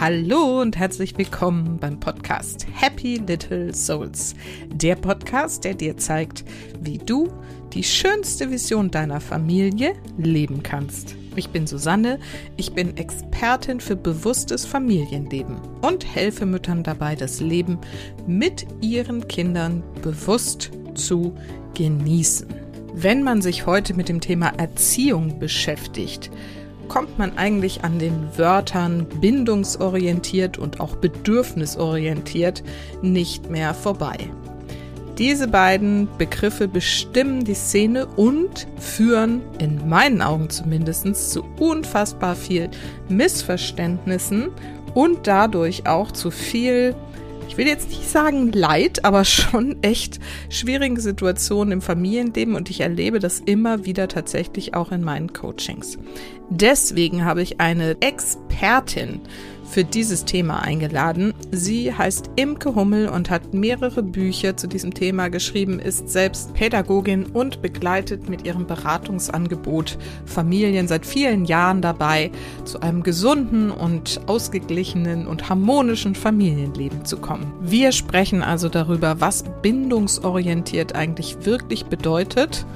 Hallo und herzlich willkommen beim Podcast Happy Little Souls. Der Podcast, der dir zeigt, wie du die schönste Vision deiner Familie leben kannst. Ich bin Susanne, ich bin Expertin für bewusstes Familienleben und helfe Müttern dabei, das Leben mit ihren Kindern bewusst zu genießen. Wenn man sich heute mit dem Thema Erziehung beschäftigt, kommt man eigentlich an den Wörtern bindungsorientiert und auch bedürfnisorientiert nicht mehr vorbei. Diese beiden Begriffe bestimmen die Szene und führen, in meinen Augen zumindest, zu unfassbar viel Missverständnissen und dadurch auch zu viel ich will jetzt nicht sagen Leid, aber schon echt schwierige Situationen im Familienleben und ich erlebe das immer wieder tatsächlich auch in meinen Coachings. Deswegen habe ich eine Expertin für dieses Thema eingeladen. Sie heißt Imke Hummel und hat mehrere Bücher zu diesem Thema geschrieben, ist selbst Pädagogin und begleitet mit ihrem Beratungsangebot Familien seit vielen Jahren dabei, zu einem gesunden und ausgeglichenen und harmonischen Familienleben zu kommen. Wir sprechen also darüber, was bindungsorientiert eigentlich wirklich bedeutet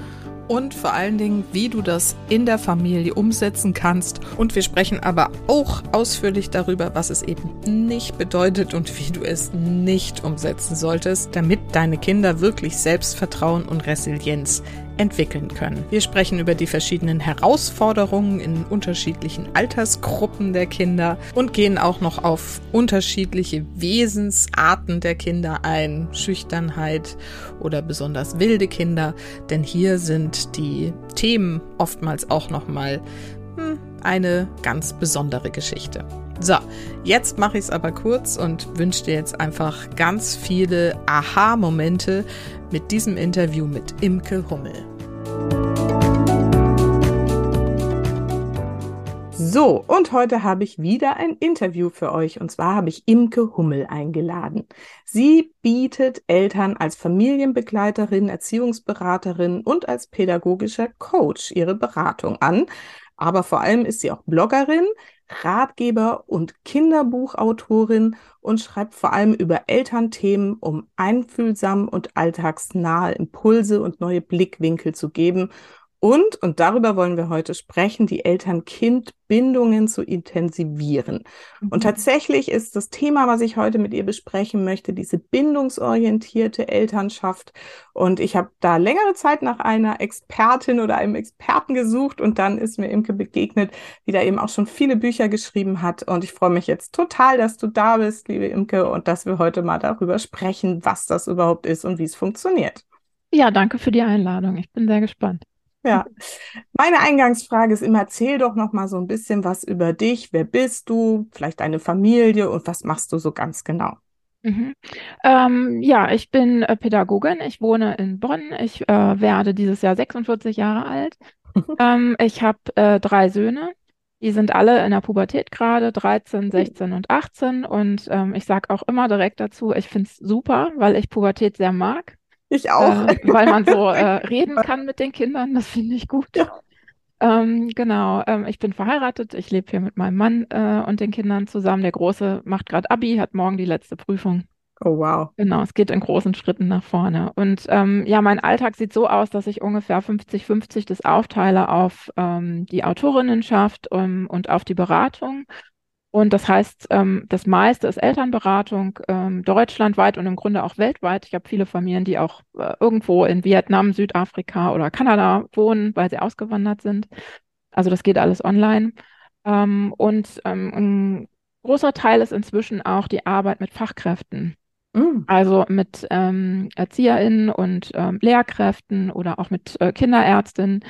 und vor allen Dingen, wie du das in der Familie umsetzen kannst. Und wir sprechen aber auch ausführlich darüber, was es eben nicht bedeutet und wie du es nicht umsetzen solltest, damit deine Kinder wirklich Selbstvertrauen und Resilienz entwickeln können. Wir sprechen über die verschiedenen Herausforderungen in unterschiedlichen Altersgruppen der Kinder und gehen auch noch auf unterschiedliche Wesensarten der Kinder ein, Schüchternheit oder besonders wilde Kinder, denn hier sind die Themen oftmals auch noch mal hm, eine ganz besondere Geschichte. So, jetzt mache ich es aber kurz und wünsche dir jetzt einfach ganz viele Aha-Momente mit diesem Interview mit Imke Hummel. So, und heute habe ich wieder ein Interview für euch. Und zwar habe ich Imke Hummel eingeladen. Sie bietet Eltern als Familienbegleiterin, Erziehungsberaterin und als pädagogischer Coach ihre Beratung an. Aber vor allem ist sie auch Bloggerin, Ratgeber und Kinderbuchautorin und schreibt vor allem über Elternthemen, um einfühlsam und alltagsnahe Impulse und neue Blickwinkel zu geben und, und darüber wollen wir heute sprechen, die Eltern-Kind-Bindungen zu intensivieren. Mhm. Und tatsächlich ist das Thema, was ich heute mit ihr besprechen möchte, diese bindungsorientierte Elternschaft. Und ich habe da längere Zeit nach einer Expertin oder einem Experten gesucht und dann ist mir Imke begegnet, die da eben auch schon viele Bücher geschrieben hat. Und ich freue mich jetzt total, dass du da bist, liebe Imke, und dass wir heute mal darüber sprechen, was das überhaupt ist und wie es funktioniert. Ja, danke für die Einladung. Ich bin sehr gespannt. Ja, meine Eingangsfrage ist immer, erzähl doch noch mal so ein bisschen was über dich. Wer bist du? Vielleicht deine Familie und was machst du so ganz genau? Mhm. Ähm, ja, ich bin äh, Pädagogin. Ich wohne in Bonn. Ich äh, werde dieses Jahr 46 Jahre alt. ähm, ich habe äh, drei Söhne. Die sind alle in der Pubertät gerade, 13, 16 und 18. Und ähm, ich sage auch immer direkt dazu, ich finde es super, weil ich Pubertät sehr mag. Ich auch. Äh, weil man so äh, reden kann mit den Kindern, das finde ich gut. Ja. Ähm, genau, ähm, ich bin verheiratet, ich lebe hier mit meinem Mann äh, und den Kindern zusammen. Der Große macht gerade Abi, hat morgen die letzte Prüfung. Oh wow. Genau, es geht in großen Schritten nach vorne. Und ähm, ja, mein Alltag sieht so aus, dass ich ungefähr 50-50 das aufteile auf ähm, die Autorinnenschaft um, und auf die Beratung. Und das heißt, ähm, das meiste ist Elternberatung, ähm, deutschlandweit und im Grunde auch weltweit. Ich habe viele Familien, die auch äh, irgendwo in Vietnam, Südafrika oder Kanada wohnen, weil sie ausgewandert sind. Also das geht alles online. Ähm, und ähm, ein großer Teil ist inzwischen auch die Arbeit mit Fachkräften. Mm. Also mit ähm, ErzieherInnen und ähm, Lehrkräften oder auch mit äh, Kinderärztinnen,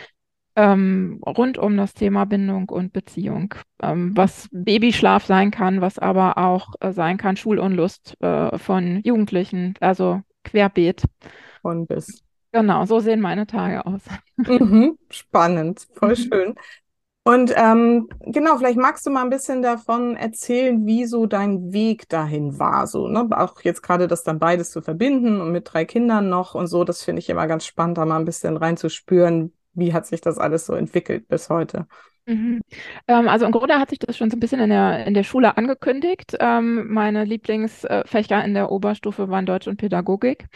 ähm, rund um das Thema Bindung und Beziehung, ähm, was Babyschlaf sein kann, was aber auch äh, sein kann Schulunlust äh, von Jugendlichen, also querbeet. Von bis. Genau, so sehen meine Tage aus. Mhm, spannend, voll mhm. schön. Und ähm, genau, vielleicht magst du mal ein bisschen davon erzählen, wie so dein Weg dahin war. So, ne? Auch jetzt gerade das dann beides zu verbinden und mit drei Kindern noch und so, das finde ich immer ganz spannend, da mal ein bisschen reinzuspüren, wie hat sich das alles so entwickelt bis heute? Mhm. Ähm, also im Grunde hat sich das schon so ein bisschen in der, in der Schule angekündigt. Ähm, meine Lieblingsfächer in der Oberstufe waren Deutsch und Pädagogik.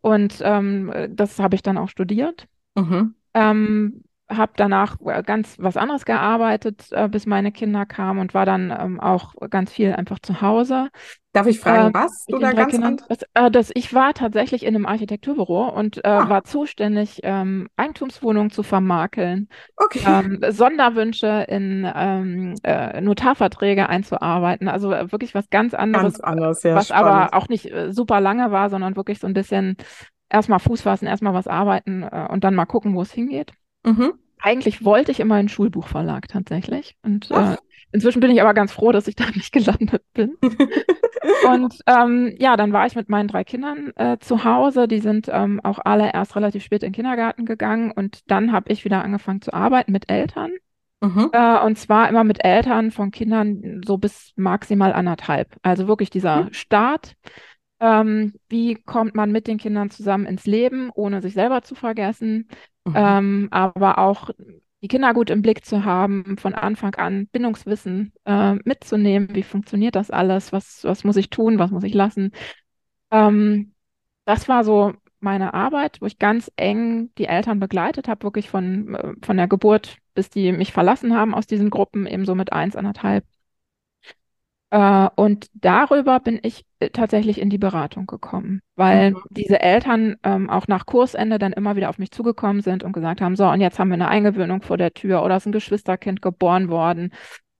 Und ähm, das habe ich dann auch studiert. Mhm. Ähm, habe danach ganz was anderes gearbeitet, äh, bis meine Kinder kamen und war dann ähm, auch ganz viel einfach zu Hause. Darf ich fragen, äh, was du da ganz Kindern. Das, äh, das, ich war tatsächlich in einem Architekturbüro und äh, Ah, war zuständig, ähm, Eigentumswohnungen zu vermakeln, okay. ähm, Sonderwünsche in ähm, äh, Notarverträge einzuarbeiten. Also äh, wirklich was ganz Ganz anderes, anders, ja, was spannend. aber auch nicht äh, super lange war, sondern wirklich so ein bisschen erstmal Fuß fassen, erstmal was arbeiten äh, und dann mal gucken, wo es hingeht. Mhm. Eigentlich wollte ich immer einen Schulbuchverlag tatsächlich. Und äh, inzwischen bin ich aber ganz froh, dass ich da nicht gelandet bin. Und ähm, ja, dann war ich mit meinen drei Kindern äh, zu Hause. Die sind ähm, auch alle erst relativ spät in den Kindergarten gegangen. Und dann habe ich wieder angefangen zu arbeiten mit Eltern. Mhm. Äh, und zwar immer mit Eltern von Kindern so bis maximal anderthalb. Also wirklich dieser Mhm. Start. Ähm, wie kommt man mit den Kindern zusammen ins Leben, ohne sich selber zu vergessen? Mhm. Ähm, aber auch die Kinder gut im Blick zu haben, von Anfang an Bindungswissen äh, mitzunehmen. Wie funktioniert das alles? Was, was muss ich tun? Was muss ich lassen? Ähm, das war so meine Arbeit, wo ich ganz eng die Eltern begleitet habe, wirklich von, äh, von der Geburt, bis die mich verlassen haben aus diesen Gruppen, eben so mit eins, anderthalb. Äh, und darüber bin ich äh, tatsächlich in die Beratung gekommen, weil Mhm. diese Eltern ähm, auch nach Kursende dann immer wieder auf mich zugekommen sind und gesagt haben, so, und jetzt haben wir eine Eingewöhnung vor der Tür oder ist ein Geschwisterkind geboren worden.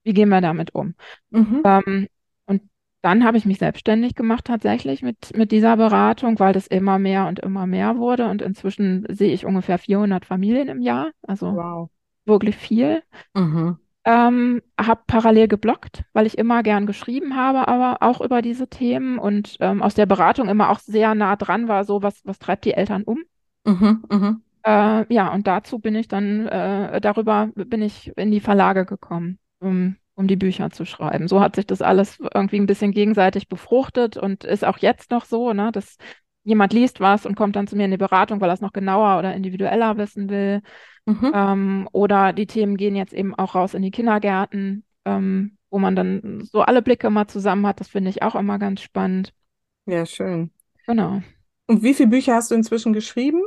Wie gehen wir damit um? Mhm. Ähm, und dann habe ich mich selbstständig gemacht tatsächlich mit, mit dieser Beratung, weil das immer mehr und immer mehr wurde. Und inzwischen sehe ich ungefähr 400 Familien im Jahr, also Wow. wirklich viel. Mhm. Ähm, habe parallel gebloggt, weil ich immer gern geschrieben habe, aber auch über diese Themen und ähm, aus der Beratung immer auch sehr nah dran war, so was, was treibt die Eltern um. Mhm. Mhm. Äh, ja, und dazu bin ich dann, äh, darüber bin ich in die Verlage gekommen, um, um die Bücher zu schreiben. So hat sich das alles irgendwie ein bisschen gegenseitig befruchtet und ist auch jetzt noch so, ne, dass jemand liest was und kommt dann zu mir in die Beratung, weil er es noch genauer oder individueller wissen will. Mhm. Ähm, oder die Themen gehen jetzt eben auch raus in die Kindergärten, ähm, wo man dann so alle Blicke mal zusammen hat. Das finde ich auch immer ganz spannend. Ja, schön. Genau. Und wie viele Bücher hast du inzwischen geschrieben?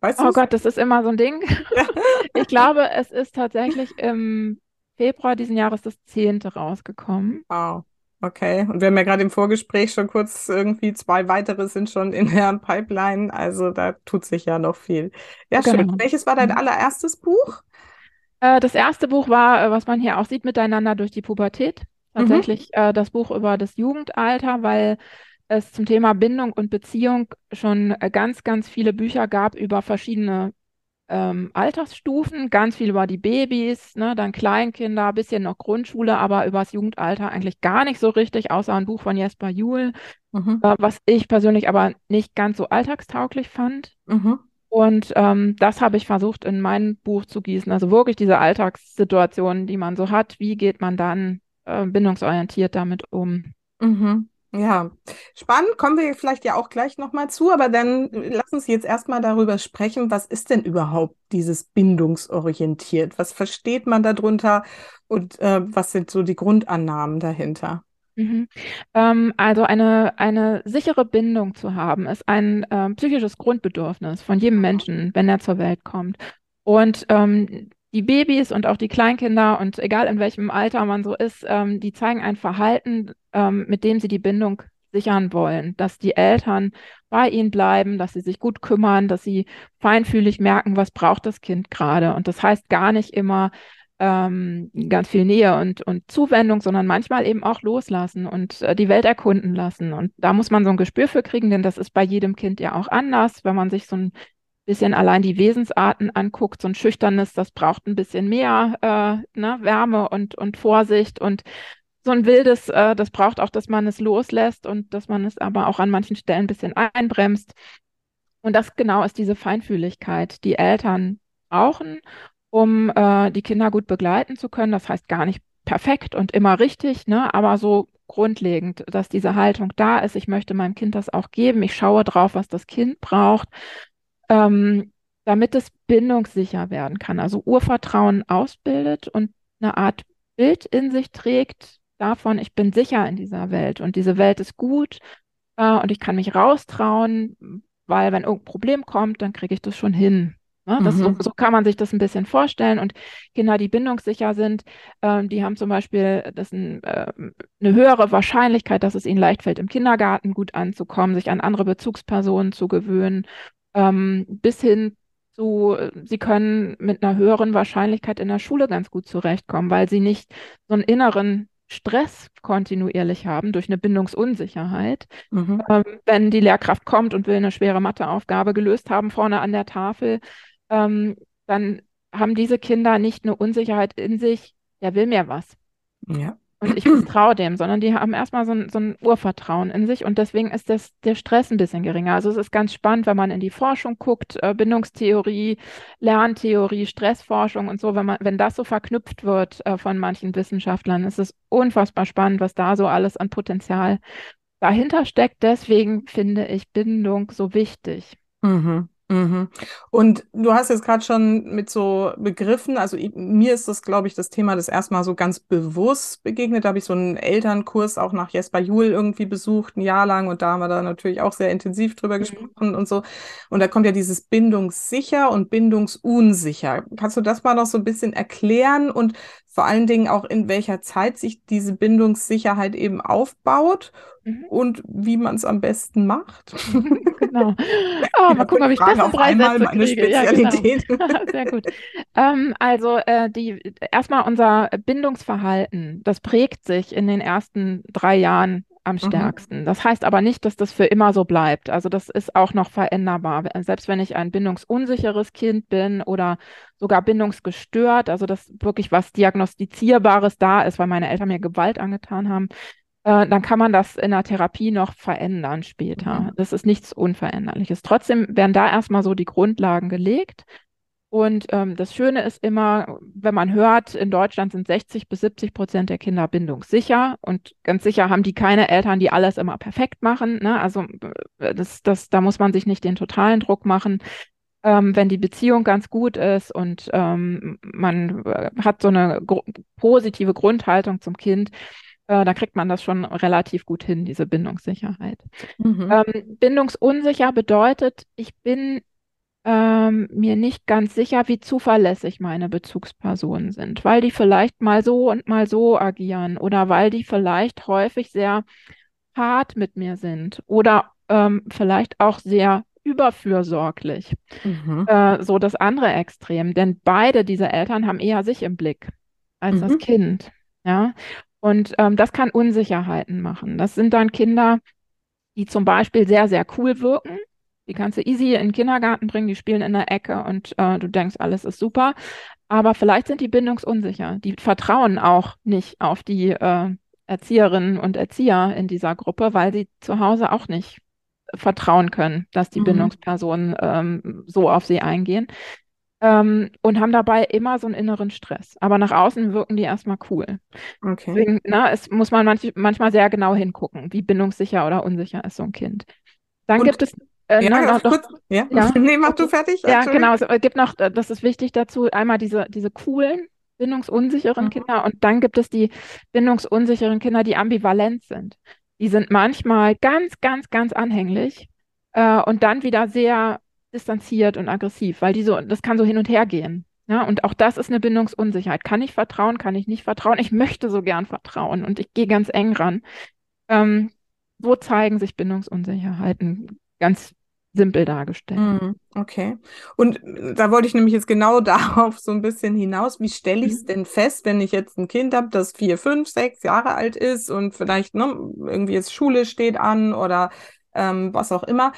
Weißt Oh? Gott, das ist immer so ein Ding. Ja. Ich glaube, es ist tatsächlich im Februar diesen Jahres das zehnte rausgekommen. Wow. Okay. Und wir haben ja gerade im Vorgespräch schon kurz irgendwie zwei weitere sind schon in der Pipeline. Also da tut sich ja noch viel. Ja, schön. Genau. Welches war dein Mhm. allererstes Buch? Äh, das erste Buch war, äh, was man hier auch sieht, Miteinander durch die Pubertät. Mhm. Tatsächlich äh, das Buch über das Jugendalter, weil es zum Thema Bindung und Beziehung schon äh, ganz, ganz viele Bücher gab über verschiedene ähm, Altersstufen, ganz viel über die Babys, ne, dann Kleinkinder, bisschen noch Grundschule, aber über das Jugendalter eigentlich gar nicht so richtig, außer ein Buch von Jesper Juhl, Mhm. äh, was ich persönlich aber nicht ganz so alltagstauglich fand. Mhm. Und ähm, das habe ich versucht in mein Buch zu gießen. Also wirklich diese Alltagssituationen, die man so hat. Wie geht man dann äh, bindungsorientiert damit um? Mhm. Ja, spannend, kommen wir vielleicht ja auch gleich nochmal zu, aber dann lass uns jetzt erstmal darüber sprechen, was ist denn überhaupt dieses bindungsorientiert? Was versteht man darunter und äh, was sind so die Grundannahmen dahinter? Mhm. Ähm, also eine, eine sichere Bindung zu haben, ist ein ähm, psychisches Grundbedürfnis von jedem Menschen, wenn er zur Welt kommt. Und ähm, die Babys und auch die Kleinkinder und egal in welchem Alter man so ist, ähm, die zeigen ein Verhalten, ähm, mit dem sie die Bindung sichern wollen, dass die Eltern bei ihnen bleiben, dass sie sich gut kümmern, dass sie feinfühlig merken, was braucht das Kind gerade. Und das heißt gar nicht immer, ähm, ganz viel Nähe und, und Zuwendung, sondern manchmal eben auch loslassen und äh, die Welt erkunden lassen. Und da muss man so ein Gespür für kriegen, denn das ist bei jedem Kind ja auch anders. Wenn man sich so ein bisschen allein die Wesensarten anguckt, so ein schüchternes, das braucht ein bisschen mehr äh, ne, Wärme und, und Vorsicht und so ein wildes, äh, das braucht auch, dass man es loslässt und dass man es aber auch an manchen Stellen ein bisschen einbremst. Und das genau ist diese Feinfühligkeit, die Eltern brauchen, um äh, die Kinder gut begleiten zu können. Das heißt gar nicht perfekt und immer richtig, ne, aber so grundlegend, dass diese Haltung da ist. Ich möchte meinem Kind das auch geben. Ich schaue drauf, was das Kind braucht. Ähm, damit es bindungssicher werden kann, also Urvertrauen ausbildet und eine Art Bild in sich trägt davon, ich bin sicher in dieser Welt und diese Welt ist gut äh, und ich kann mich raustrauen, weil wenn irgendein Problem kommt, dann kriege ich das schon hin. Ne? Das, mhm. so, so, kann man sich das ein bisschen vorstellen. Und Kinder, die bindungssicher sind, äh, die haben zum Beispiel das ein, äh, eine höhere Wahrscheinlichkeit, dass es ihnen leicht fällt, im Kindergarten gut anzukommen, sich an andere Bezugspersonen zu gewöhnen, ähm, bis hin zu, sie können mit einer höheren Wahrscheinlichkeit in der Schule ganz gut zurechtkommen, weil sie nicht so einen inneren Stress kontinuierlich haben durch eine Bindungsunsicherheit. Mhm. Ähm, wenn die Lehrkraft kommt und will eine schwere Matheaufgabe gelöst haben vorne an der Tafel, ähm, dann haben diese Kinder nicht eine Unsicherheit in sich, der will mir was. Ja. Und ich vertraue dem, sondern die haben erstmal so ein, so ein Urvertrauen in sich und deswegen ist das, der Stress ein bisschen geringer. Also es ist ganz spannend, wenn man in die Forschung guckt, äh, Bindungstheorie, Lerntheorie, Stressforschung und so, wenn man, wenn das so verknüpft wird äh, von manchen Wissenschaftlern, ist es unfassbar spannend, was da so alles an Potenzial dahinter steckt. Deswegen finde ich Bindung so wichtig. Mhm. Mhm. Und du hast jetzt gerade schon mit so Begriffen, also ich, mir ist das, glaube ich, das Thema das erstmal so ganz bewusst begegnet. Da habe ich so einen Elternkurs auch nach Jesper Juhl irgendwie besucht, ein Jahr lang, und da haben wir da natürlich auch sehr intensiv drüber mhm. gesprochen und so. Und da kommt ja dieses bindungssicher und bindungsunsicher. Kannst du das mal noch so ein bisschen erklären und vor allen Dingen auch in welcher Zeit sich diese Bindungssicherheit eben aufbaut mhm. und wie man es am besten macht. genau. Oh, mal gucken, ob ich das in drei Sätze meine kriege. Spezialität. Ja, genau. Sehr gut. Ähm, also äh, die erstmal unser Bindungsverhalten, das prägt sich in den ersten drei Jahren am mhm. stärksten. Mhm. Das heißt aber nicht, dass das für immer so bleibt. Also das ist auch noch veränderbar. Selbst wenn ich ein bindungsunsicheres Kind bin oder sogar bindungsgestört, also dass wirklich was Diagnostizierbares da ist, weil meine Eltern mir Gewalt angetan haben, äh, dann kann man das in der Therapie noch verändern später. Mhm. Das ist nichts Unveränderliches. Trotzdem werden da erstmal so die Grundlagen gelegt. Und ähm, das Schöne ist immer, wenn man hört, in Deutschland sind 60 bis 70 Prozent der Kinder bindungssicher und ganz sicher haben die keine Eltern, die alles immer perfekt machen. Ne? Also äh, das, das, da muss man sich nicht den totalen Druck machen. Ähm, wenn die Beziehung ganz gut ist und ähm, man äh, hat so eine gr positive Grundhaltung zum Kind, äh, da kriegt man das schon relativ gut hin, diese Bindungssicherheit. Mhm. Ähm, bindungsunsicher bedeutet, ich bin ähm, mir nicht ganz sicher, wie zuverlässig meine Bezugspersonen sind, weil die vielleicht mal so und mal so agieren oder weil die vielleicht häufig sehr hart mit mir sind oder ähm, vielleicht auch sehr überfürsorglich. Mhm. Äh, so das andere Extrem, denn beide diese Eltern haben eher sich im Blick als mhm. das Kind. Ja, und ähm, das kann Unsicherheiten machen. Das sind dann Kinder, die zum Beispiel sehr, sehr cool wirken, die kannst du easy in den Kindergarten bringen, die spielen in der Ecke und äh, du denkst, alles ist super. Aber vielleicht sind die bindungsunsicher. Die vertrauen auch nicht auf die äh, Erzieherinnen und Erzieher in dieser Gruppe, weil sie zu Hause auch nicht vertrauen können, dass die mhm. Bindungspersonen ähm, so auf sie eingehen. Ähm, und haben dabei immer so einen inneren Stress. Aber nach außen wirken die erstmal cool. Okay. Deswegen, na, es muss man manch, manchmal sehr genau hingucken, wie bindungssicher oder unsicher ist so ein Kind. Dann und gibt es äh, ja, nein, doch, kurz. Ja? ja. nee, mach du fertig. Ja, genau. Es gibt noch, äh, das ist wichtig dazu, einmal diese, diese coolen, bindungsunsicheren mhm. Kinder und dann gibt es die bindungsunsicheren Kinder, die ambivalent sind. Die sind manchmal ganz, ganz, ganz anhänglich äh, und dann wieder sehr distanziert und aggressiv, weil die so, das kann so hin und her gehen. Ja, und auch das ist eine Bindungsunsicherheit. Kann ich vertrauen, kann ich nicht vertrauen? Ich möchte so gern vertrauen und ich gehe ganz eng ran. Ähm, wo zeigen sich Bindungsunsicherheiten? Ganz simpel dargestellt. Mhm, okay. Und da wollte ich nämlich jetzt genau darauf so ein bisschen hinaus. Wie stelle ich es mhm. denn fest, wenn ich jetzt ein Kind habe, das vier, fünf, sechs Jahre alt ist und vielleicht ne, irgendwie jetzt Schule steht an oder ähm, was auch immer.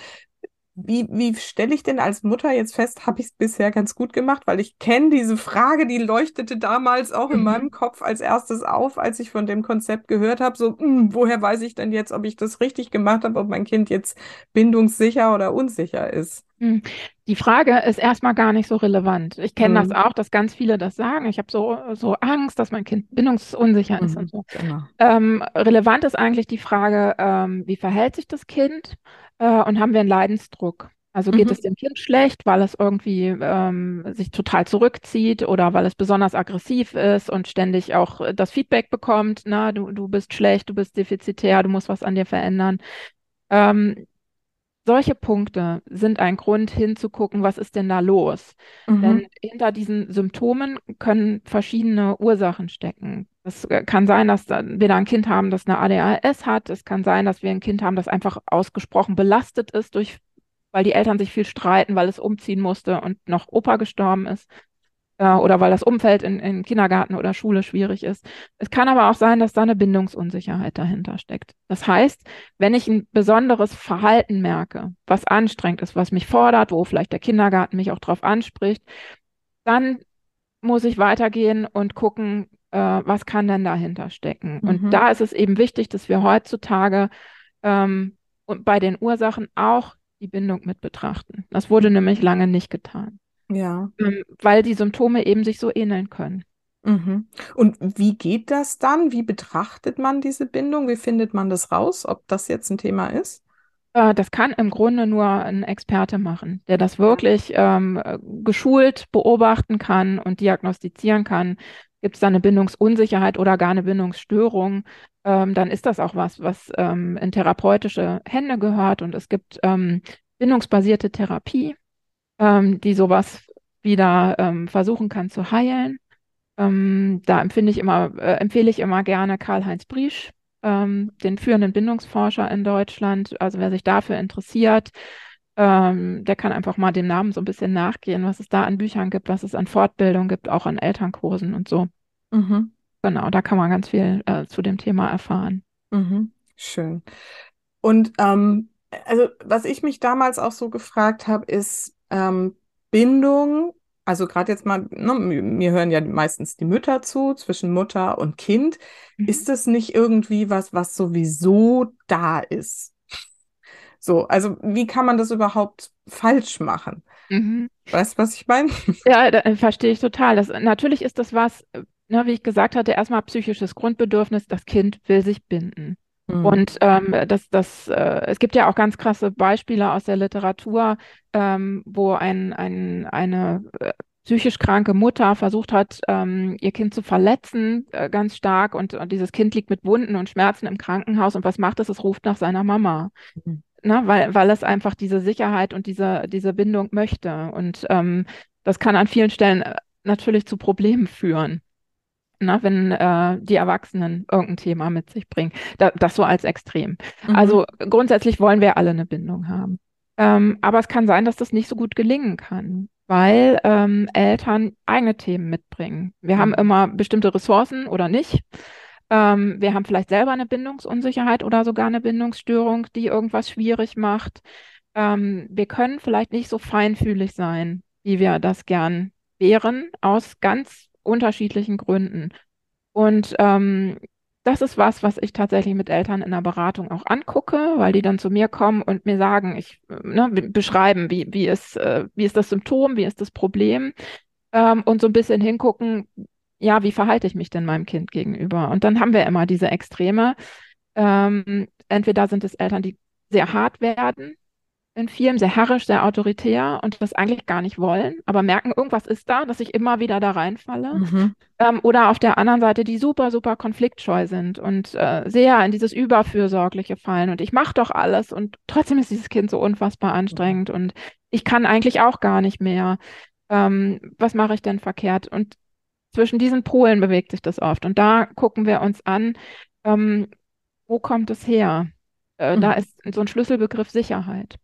Wie, wie stelle ich denn als Mutter jetzt fest, habe ich es bisher ganz gut gemacht? Weil ich kenne diese Frage, die leuchtete damals auch in mhm. meinem Kopf als erstes auf, als ich von dem Konzept gehört habe. So, mh, hm, woher weiß ich denn jetzt, ob ich das richtig gemacht habe, ob mein Kind jetzt bindungssicher oder unsicher ist? Hm. Die Frage ist erstmal gar nicht so relevant. Ich kenne mhm. das auch, dass ganz viele das sagen. Ich habe so, so Angst, dass mein Kind bindungsunsicher ist mhm. und so. Genau. Ähm, relevant ist eigentlich die Frage, ähm, wie verhält sich das Kind? Äh, und haben wir einen Leidensdruck. Also geht Mhm. es dem Kind schlecht, weil es irgendwie ähm, sich total zurückzieht oder weil es besonders aggressiv ist und ständig auch äh, das Feedback bekommt, na, du, du bist schlecht, du bist defizitär, du musst was an dir verändern. Ähm, solche Punkte sind ein Grund hinzugucken, was ist denn da los? Mhm. Denn hinter diesen Symptomen können verschiedene Ursachen stecken. Es äh, kann sein, dass da- wir da ein Kind haben, das eine ADHS hat. Es kann sein, dass wir ein Kind haben, das einfach ausgesprochen belastet ist durch, weil die Eltern sich viel streiten, weil es umziehen musste und noch Opa gestorben ist äh, oder weil das Umfeld in, in Kindergarten oder Schule schwierig ist. Es kann aber auch sein, dass da eine Bindungsunsicherheit dahinter steckt. Das heißt, wenn ich ein besonderes Verhalten merke, was anstrengend ist, was mich fordert, wo vielleicht der Kindergarten mich auch drauf anspricht, dann muss ich weitergehen und gucken, äh, was kann denn dahinter stecken. Und Mhm. da ist es eben wichtig, dass wir heutzutage ähm, und bei den Ursachen auch die Bindung mit betrachten. Das wurde nämlich lange nicht getan Ja. ähm, weil die Symptome eben sich so ähneln können. Mhm. Und wie geht das dann? Wie betrachtet man diese Bindung? Wie findet man das raus, ob das jetzt ein Thema ist? Äh, das kann im Grunde nur ein Experte machen, der das wirklich ähm, äh, geschult beobachten kann und diagnostizieren kann. Gibt es da eine Bindungsunsicherheit oder gar eine Bindungsstörung? Ähm, dann ist das auch was, was ähm, in therapeutische Hände gehört. Und es gibt ähm, bindungsbasierte Therapie, ähm, die sowas wieder ähm, versuchen kann zu heilen. Ähm, da empfinde ich immer, äh, empfehle ich immer gerne Karl-Heinz Briesch, ähm, den führenden Bindungsforscher in Deutschland. Also wer sich dafür interessiert, ähm, der kann einfach mal dem Namen so ein bisschen nachgehen, was es da an Büchern gibt, was es an Fortbildung gibt, auch an Elternkursen und so. Mhm. Genau, da kann man ganz viel äh, zu dem Thema erfahren. Mhm. Schön. Und ähm, also was ich mich damals auch so gefragt habe, ist ähm, Bindung, also gerade jetzt mal, ne, mir hören ja meistens die Mütter zu, zwischen Mutter und Kind. Mhm. Ist das nicht irgendwie was, was sowieso da ist? So, also wie kann man das überhaupt falsch machen? Mhm. Weißt du, was ich meine? Ja, äh, verstehe ich total. Das, natürlich ist das was, äh, ne, wie ich gesagt hatte, erstmal psychisches Grundbedürfnis, das Kind will sich binden. Mhm. Und ähm, das, das, äh, es gibt ja auch ganz krasse Beispiele aus der Literatur, ähm, wo ein, ein, eine äh, psychisch kranke Mutter versucht hat, ähm, ihr Kind zu verletzen, äh, ganz stark. Und, und dieses Kind liegt mit Wunden und Schmerzen im Krankenhaus. Und was macht es? Es ruft nach seiner Mama. Mhm. Ne, weil, weil es einfach diese Sicherheit und diese, diese Bindung möchte. Und ähm, das kann an vielen Stellen äh, natürlich zu Problemen führen. Na, wenn äh, die Erwachsenen irgendein Thema mit sich bringen. Da, das so als Extrem. Mhm. Also grundsätzlich wollen wir alle eine Bindung haben. Ähm, aber es kann sein, dass das nicht so gut gelingen kann, weil ähm, Eltern eigene Themen mitbringen. Wir haben Mhm. immer bestimmte Ressourcen oder nicht. Ähm, wir haben vielleicht selber eine Bindungsunsicherheit oder sogar eine Bindungsstörung, die irgendwas schwierig macht. Ähm, wir können vielleicht nicht so feinfühlig sein, wie wir das gern wären, aus ganz unterschiedlichen Gründen. Und ähm, das ist was, was ich tatsächlich mit Eltern in der Beratung auch angucke, weil die dann zu mir kommen und mir sagen, ich ne, be- beschreiben, wie, wie ist, äh, wie ist das Symptom, wie ist das Problem ähm, und so ein bisschen hingucken, ja, wie verhalte ich mich denn meinem Kind gegenüber? Und dann haben wir immer diese Extreme. Ähm, entweder sind es Eltern, die sehr hart werden in vielem, sehr herrisch, sehr autoritär und das eigentlich gar nicht wollen, aber merken, irgendwas ist da, dass ich immer wieder da reinfalle. Mhm. Ähm, oder auf der anderen Seite, die super, super konfliktscheu sind und äh, sehr in dieses Überfürsorgliche fallen. Und ich mache doch alles und trotzdem ist dieses Kind so unfassbar anstrengend und ich kann eigentlich auch gar nicht mehr. Ähm, was mache ich denn verkehrt? Und zwischen diesen Polen bewegt sich das oft. Und da gucken wir uns an, ähm, wo kommt es her? Äh, da Mhm. ist so ein Schlüsselbegriff Sicherheit.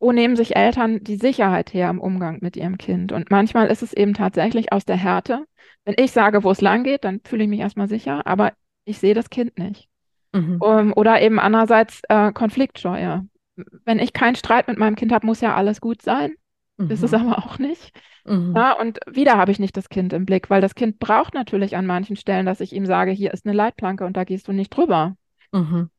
Wo nehmen sich Eltern die Sicherheit her im Umgang mit ihrem Kind? Und manchmal ist es eben tatsächlich aus der Härte. Wenn ich sage, wo es lang geht, dann fühle ich mich erstmal sicher, aber ich sehe das Kind nicht. Mhm. Ähm, oder eben andererseits äh, Konfliktscheue. Wenn ich keinen Streit mit meinem Kind habe, muss ja alles gut sein. Ist es Mhm. aber auch nicht. Mhm. Ja, und wieder habe ich nicht das Kind im Blick, weil das Kind braucht natürlich an manchen Stellen, dass ich ihm sage, hier ist eine Leitplanke und da gehst du nicht drüber. Mhm.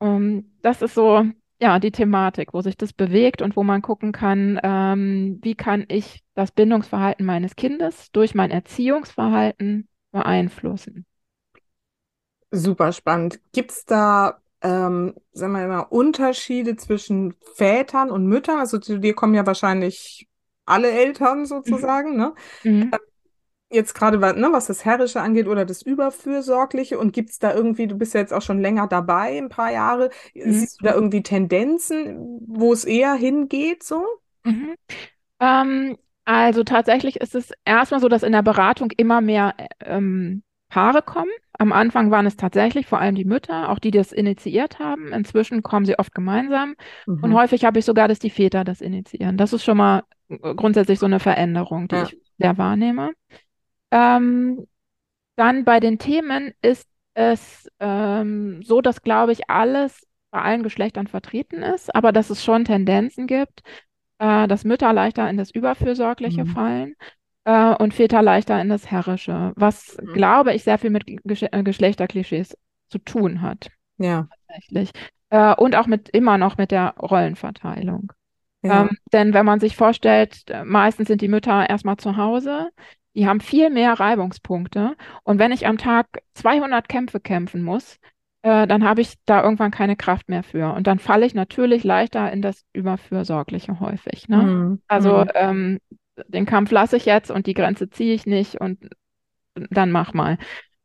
Ähm, das ist so, ja, die Thematik, wo sich das bewegt und wo man gucken kann, ähm, wie kann ich das Bindungsverhalten meines Kindes durch mein Erziehungsverhalten beeinflussen. Super spannend. Gibt es da ähm, sagen wir mal, Unterschiede zwischen Vätern und Müttern? Also zu dir kommen ja wahrscheinlich alle Eltern sozusagen, mhm. ne? Mhm. Jetzt gerade, ne, was das Herrische angeht oder das Überfürsorgliche und gibt es da irgendwie, du bist ja jetzt auch schon länger dabei, ein paar Jahre, mhm. siehst du da irgendwie Tendenzen, wo es eher hingeht so? Mhm. Ähm, also tatsächlich ist es erstmal so, dass in der Beratung immer mehr ähm, Paare kommen. Am Anfang waren es tatsächlich vor allem die Mütter, auch die, die das initiiert haben. Inzwischen kommen sie oft gemeinsam. Mhm. Und häufig habe ich sogar, dass die Väter das initiieren. Das ist schon mal äh, grundsätzlich so eine Veränderung, die ja. ich sehr wahrnehme. Ähm, dann bei den Themen ist es ähm, so, dass, glaube ich, alles bei allen Geschlechtern vertreten ist, aber dass es schon Tendenzen gibt, äh, dass Mütter leichter in das Überfürsorgliche mhm. fallen äh, und Väter leichter in das Herrische, was, mhm. glaube ich, sehr viel mit Gesch äh, Geschlechterklischees zu tun hat. Ja. Tatsächlich. Äh, und auch mit immer noch mit der Rollenverteilung. Ja. Ähm, denn wenn man sich vorstellt, äh, meistens sind die Mütter erstmal zu Hause, die haben viel mehr Reibungspunkte. Und wenn ich am Tag 200 Kämpfe kämpfen muss, äh, dann habe ich da irgendwann keine Kraft mehr für. Und dann falle ich natürlich leichter in das Überfürsorgliche häufig. Ne? Mhm. Also mhm. ähm, den Kampf lasse ich jetzt und die Grenze ziehe ich nicht und dann mach mal.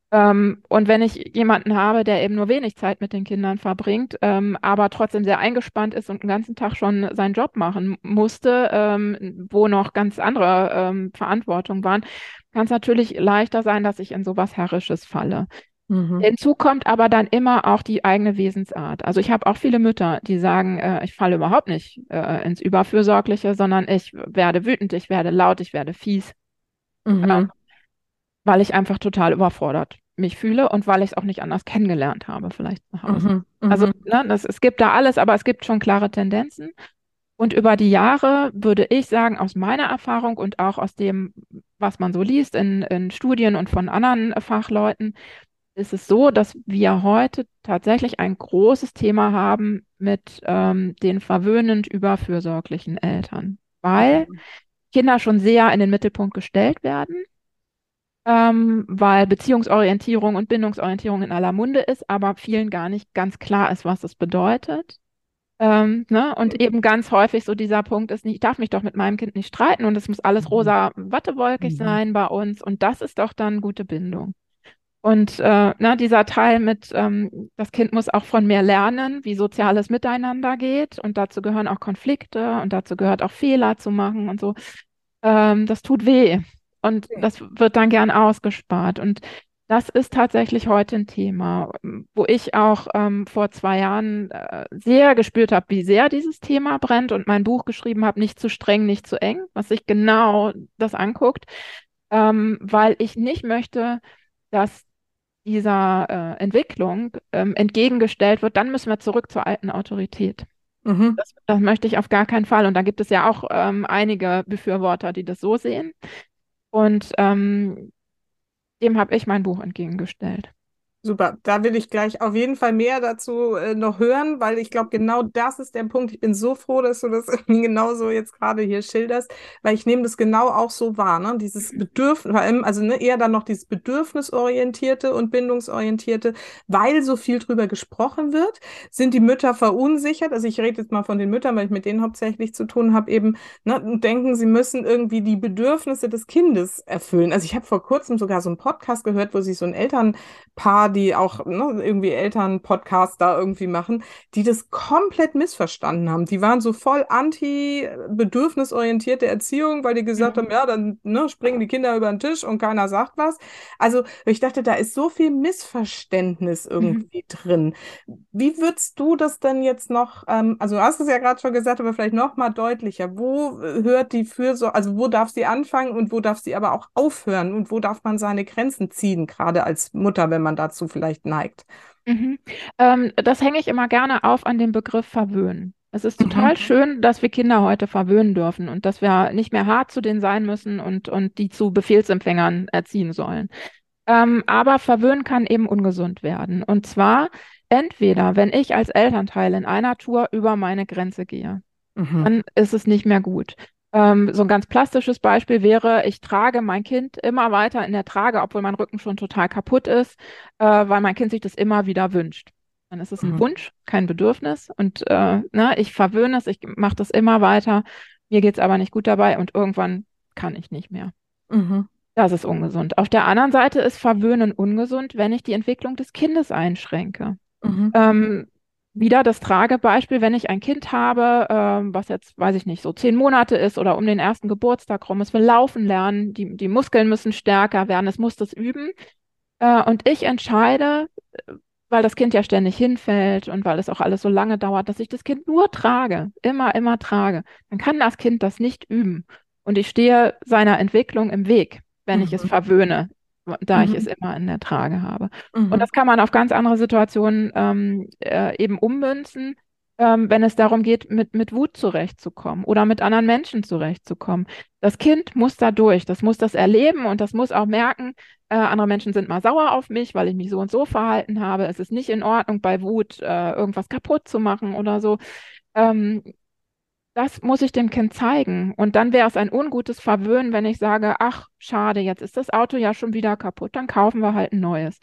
Ähm, und wenn ich jemanden habe, der eben nur wenig Zeit mit den Kindern verbringt, ähm, aber trotzdem sehr eingespannt ist und den ganzen Tag schon seinen Job machen musste, ähm, wo noch ganz andere ähm, Verantwortungen waren, kann es natürlich leichter sein, dass ich in sowas Herrisches falle. Mhm. Hinzu kommt aber dann immer auch die eigene Wesensart. Also ich habe auch viele Mütter, die sagen, äh, ich falle überhaupt nicht äh, ins Überfürsorgliche, sondern ich werde wütend, ich werde laut, ich werde fies. Mhm. Ähm, weil ich einfach total überfordert mich fühle und weil ich es auch nicht anders kennengelernt habe, vielleicht zu Hause. Mhm, mhm, also ne, das, es gibt da alles, aber es gibt schon klare Tendenzen. Und über die Jahre würde ich sagen, aus meiner Erfahrung und auch aus dem, was man so liest in, in Studien und von anderen Fachleuten, ist es so, dass wir heute tatsächlich ein großes Thema haben mit ähm, den verwöhnend überfürsorglichen Eltern, weil mhm. Kinder schon sehr in den Mittelpunkt gestellt werden ähm, weil Beziehungsorientierung und Bindungsorientierung in aller Munde ist, aber vielen gar nicht ganz klar ist, was das bedeutet. Ähm, ne? Und mhm. eben ganz häufig so dieser Punkt ist, ich darf mich doch mit meinem Kind nicht streiten und es muss alles mhm. rosa wattewolkig mhm. sein bei uns und das ist doch dann gute Bindung. Und äh, na, dieser Teil mit, ähm, das Kind muss auch von mir lernen, wie soziales Miteinander geht und dazu gehören auch Konflikte und dazu gehört auch Fehler zu machen und so. Ähm, das tut weh. Und das wird dann gern ausgespart. Und das ist tatsächlich heute ein Thema, wo ich auch ähm, vor zwei Jahren äh, sehr gespürt habe, wie sehr dieses Thema brennt und mein Buch geschrieben habe, nicht zu streng, nicht zu eng, was sich genau das anguckt, ähm, weil ich nicht möchte, dass dieser äh, Entwicklung ähm, entgegengestellt wird, dann müssen wir zurück zur alten Autorität. Mhm. Das, das, möchte ich auf gar keinen Fall. Und da gibt es ja auch ähm, einige Befürworter, die das so sehen. Und ähm, dem habe ich mein Buch entgegengestellt. Super, da will ich gleich auf jeden Fall mehr dazu äh, noch hören, weil ich glaube, genau das ist der Punkt. Ich bin so froh, dass du das genauso jetzt gerade hier schilderst, weil ich nehme das genau auch so wahr, ne? Dieses Bedürfnis, vor allem, also ne, eher dann noch dieses Bedürfnisorientierte und Bindungsorientierte, weil so viel drüber gesprochen wird, sind die Mütter verunsichert. Also ich rede jetzt mal von den Müttern, weil ich mit denen hauptsächlich zu tun habe, eben, ne, denken, sie müssen irgendwie die Bedürfnisse des Kindes erfüllen. Also ich habe vor kurzem sogar so einen Podcast gehört, wo sich so ein Elternpaar die auch ne, irgendwie Eltern-Podcasts da irgendwie machen, die das komplett missverstanden haben. Die waren so voll anti-bedürfnisorientierte Erziehung, weil die gesagt mhm. haben, ja, dann ne, springen die Kinder über den Tisch und keiner sagt was. Also ich dachte, da ist so viel Missverständnis mhm. irgendwie mhm. drin. Wie würdest du das denn jetzt noch, ähm, also du hast es ja gerade schon gesagt, aber vielleicht noch mal deutlicher, wo hört die Fürsorge, also wo darf sie anfangen und wo darf sie aber auch aufhören und wo darf man seine Grenzen ziehen, gerade als Mutter, wenn man dazu vielleicht neigt. Mhm. Ähm, das hänge ich immer gerne auf an dem Begriff verwöhnen. Es ist total mhm. schön, dass wir Kinder heute verwöhnen dürfen und dass wir nicht mehr hart zu denen sein müssen und, und die zu Befehlsempfängern erziehen sollen. Ähm, aber verwöhnen kann eben ungesund werden. Und zwar entweder, wenn ich als Elternteil in einer Tour über meine Grenze gehe, mhm. dann ist es nicht mehr gut. Ähm, so ein ganz plastisches Beispiel wäre, ich trage mein Kind immer weiter in der Trage, obwohl mein Rücken schon total kaputt ist, äh, weil mein Kind sich das immer wieder wünscht. Dann ist es ein mhm. Wunsch, kein Bedürfnis. Und äh, ne, ich verwöhne es, ich mache das immer weiter. Mir geht es aber nicht gut dabei und irgendwann kann ich nicht mehr. Mhm. Das ist ungesund. Auf der anderen Seite ist Verwöhnen ungesund, wenn ich die Entwicklung des Kindes einschränke. Mhm. Ähm, wieder das Tragebeispiel, wenn ich ein Kind habe, ähm, was jetzt, weiß ich nicht, so zehn Monate ist oder um den ersten Geburtstag rum, es will laufen lernen, die, die Muskeln müssen stärker werden, es muss das üben. Äh, und ich entscheide, weil das Kind ja ständig hinfällt und weil es auch alles so lange dauert, dass ich das Kind nur trage, immer, immer trage, dann kann das Kind das nicht üben. Und ich stehe seiner Entwicklung im Weg, wenn mhm. ich es mhm. verwöhne, da mhm. ich es immer in der Trage habe. Mhm. Und das kann man auf ganz andere Situationen ähm, äh, eben ummünzen, ähm, wenn es darum geht, mit, mit Wut zurechtzukommen oder mit anderen Menschen zurechtzukommen. Das Kind muss da durch, das muss das erleben und das muss auch merken, äh, andere Menschen sind mal sauer auf mich, weil ich mich so und so verhalten habe. Es ist nicht in Ordnung, bei Wut äh, irgendwas kaputt zu machen oder so. Ähm, das muss ich dem Kind zeigen. Und dann wäre es ein ungutes Verwöhnen, wenn ich sage, ach, schade, jetzt ist das Auto ja schon wieder kaputt, dann kaufen wir halt ein neues.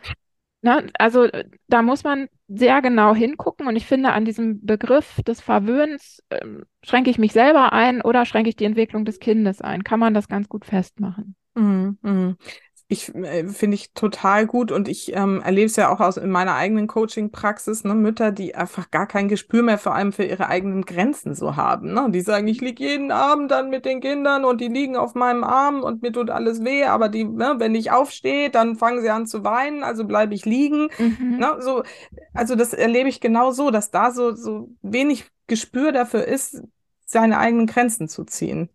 Na, also da muss man sehr genau hingucken und ich finde, an diesem Begriff des Verwöhnens äh, schränke ich mich selber ein oder schränke ich die Entwicklung des Kindes ein. Kann man das ganz gut festmachen. Mhm, mh ich äh, finde ich total gut und ich ähm, erlebe es ja auch aus in meiner eigenen Coaching-Praxis, ne, Mütter, die einfach gar kein Gespür mehr vor allem für ihre eigenen Grenzen so haben. Ne? Die sagen, ich liege jeden Abend dann mit den Kindern und die liegen auf meinem Arm und mir tut alles weh, aber die, ne, wenn ich aufstehe, dann fangen sie an zu weinen, also bleibe ich liegen. Mhm. Ne? So, also das erlebe ich genau so, dass da so, so wenig Gespür dafür ist, seine eigenen Grenzen zu ziehen.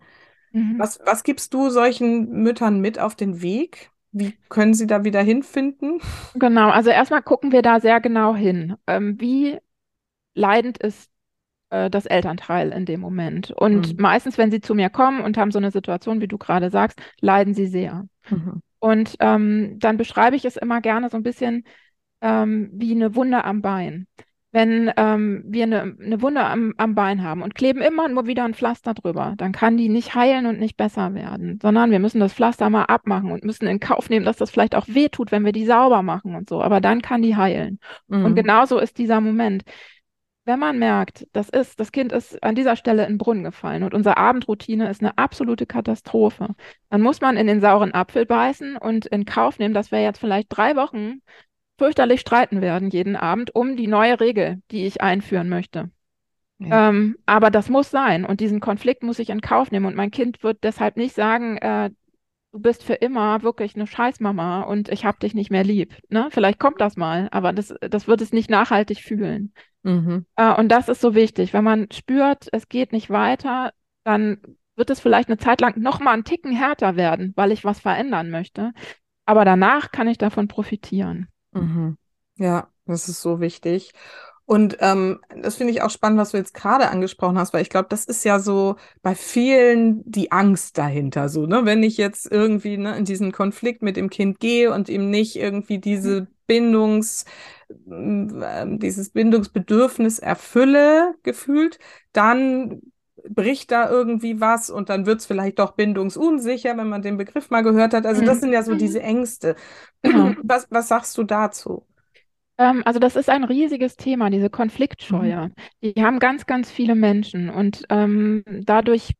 Mhm. Was, was gibst du solchen Müttern mit auf den Weg? Wie können Sie da wieder hinfinden? Genau, also erstmal gucken wir da sehr genau hin. Ähm, wie leidend ist äh, das Elternteil in dem Moment? Und mhm. meistens, wenn Sie zu mir kommen und haben so eine Situation, wie du gerade sagst, leiden Sie sehr. Mhm. Und ähm, dann beschreibe ich es immer gerne so ein bisschen ähm, wie eine Wunde am Bein wenn ähm, wir eine, eine Wunde am, am Bein haben und kleben immer nur wieder ein Pflaster drüber, dann kann die nicht heilen und nicht besser werden, sondern wir müssen das Pflaster mal abmachen und müssen in Kauf nehmen, dass das vielleicht auch wehtut, wenn wir die sauber machen und so, aber dann kann die heilen. Mhm. Und genauso ist dieser Moment. Wenn man merkt, das ist, das Kind ist an dieser Stelle in den Brunnen gefallen und unsere Abendroutine ist eine absolute Katastrophe, dann muss man in den sauren Apfel beißen und in Kauf nehmen, dass wir jetzt vielleicht drei Wochen fürchterlich streiten werden jeden Abend um die neue Regel, die ich einführen möchte. Ja. Ähm, aber das muss sein und diesen Konflikt muss ich in Kauf nehmen und mein Kind wird deshalb nicht sagen, äh, du bist für immer wirklich eine Scheißmama und ich habe dich nicht mehr lieb. Ne? Vielleicht kommt das mal, aber das, das wird es nicht nachhaltig fühlen. Mhm. Äh, und das ist so wichtig. Wenn man spürt, es geht nicht weiter, dann wird es vielleicht eine Zeit lang noch mal einen Ticken härter werden, weil ich was verändern möchte. Aber danach kann ich davon profitieren. Mhm. Ja, das ist so wichtig. Und ähm, das finde ich auch spannend, was du jetzt gerade angesprochen hast, weil ich glaube, das ist ja so bei vielen die Angst dahinter. So, ne, wenn ich jetzt irgendwie ne, in diesen Konflikt mit dem Kind gehe und ihm nicht irgendwie diese mhm. Bindungs, äh, dieses Bindungsbedürfnis erfülle, gefühlt, dann bricht da irgendwie was und dann wird es vielleicht doch bindungsunsicher, wenn man den Begriff mal gehört hat. Also das mhm. sind ja so diese Ängste. Genau. Was, was sagst du dazu? Ähm, also das ist ein riesiges Thema, diese Konfliktscheue. Mhm. Die haben ganz, ganz viele Menschen und ähm, dadurch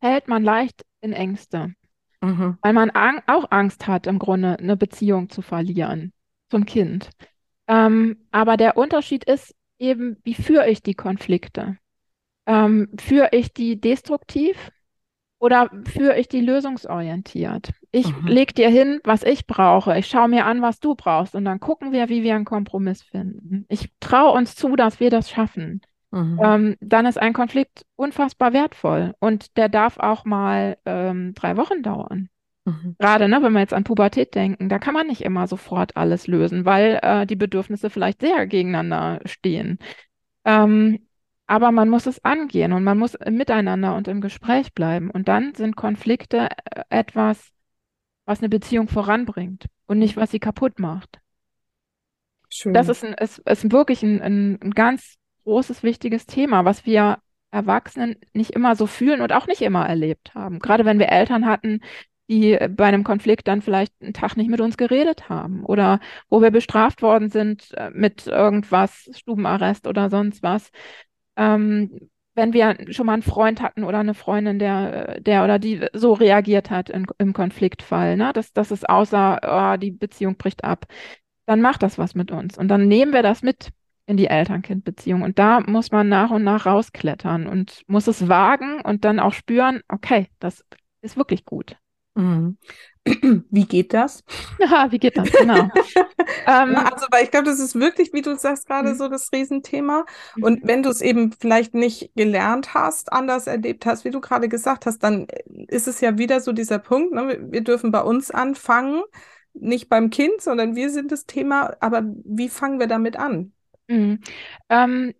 fällt man leicht in Ängste, mhm. weil man ang auch Angst hat, im Grunde eine Beziehung zu verlieren zum Kind. Ähm, aber der Unterschied ist eben, wie führe ich die Konflikte? Ähm, führe ich die destruktiv oder führe ich die lösungsorientiert? Ich mhm. leg dir hin, was ich brauche. Ich schaue mir an, was du brauchst. Und dann gucken wir, wie wir einen Kompromiss finden. Ich traue uns zu, dass wir das schaffen. Mhm. Ähm, dann ist ein Konflikt unfassbar wertvoll. Und der darf auch mal ähm, drei Wochen dauern. Mhm. Gerade, ne, wenn wir jetzt an Pubertät denken, da kann man nicht immer sofort alles lösen, weil äh, die Bedürfnisse vielleicht sehr gegeneinander stehen. Ähm, aber man muss es angehen und man muss miteinander und im Gespräch bleiben. Und dann sind Konflikte äh, etwas, was eine Beziehung voranbringt und nicht, was sie kaputt macht. Schön. Das ist, ein, ist, ist wirklich ein, ein, ein ganz großes, wichtiges Thema, was wir Erwachsenen nicht immer so fühlen und auch nicht immer erlebt haben. Gerade wenn wir Eltern hatten, die bei einem Konflikt dann vielleicht einen Tag nicht mit uns geredet haben oder wo wir bestraft worden sind äh, mit irgendwas, Stubenarrest oder sonst was. Ähm, wenn wir schon mal einen Freund hatten oder eine Freundin, der, der oder die so reagiert hat in, im Konfliktfall, ne? dass, dass es außer, oh, die Beziehung bricht ab, dann macht das was mit uns. Und dann nehmen wir das mit in die Eltern-Kind-Beziehung. Und da muss man nach und nach rausklettern und muss es wagen und dann auch spüren, okay, das ist wirklich gut. Mhm. Wie geht das? Ja, wie geht das? Genau. ähm, also, weil ich glaube, das ist wirklich, wie du sagst, gerade mhm. so das Riesenthema. Und mhm. wenn du es eben vielleicht nicht gelernt hast, anders erlebt hast, wie du gerade gesagt hast, dann ist es ja wieder so dieser Punkt, ne? wir dürfen bei uns anfangen, nicht beim Kind, sondern wir sind das Thema. Aber wie fangen wir damit an? Mhm. Ähm,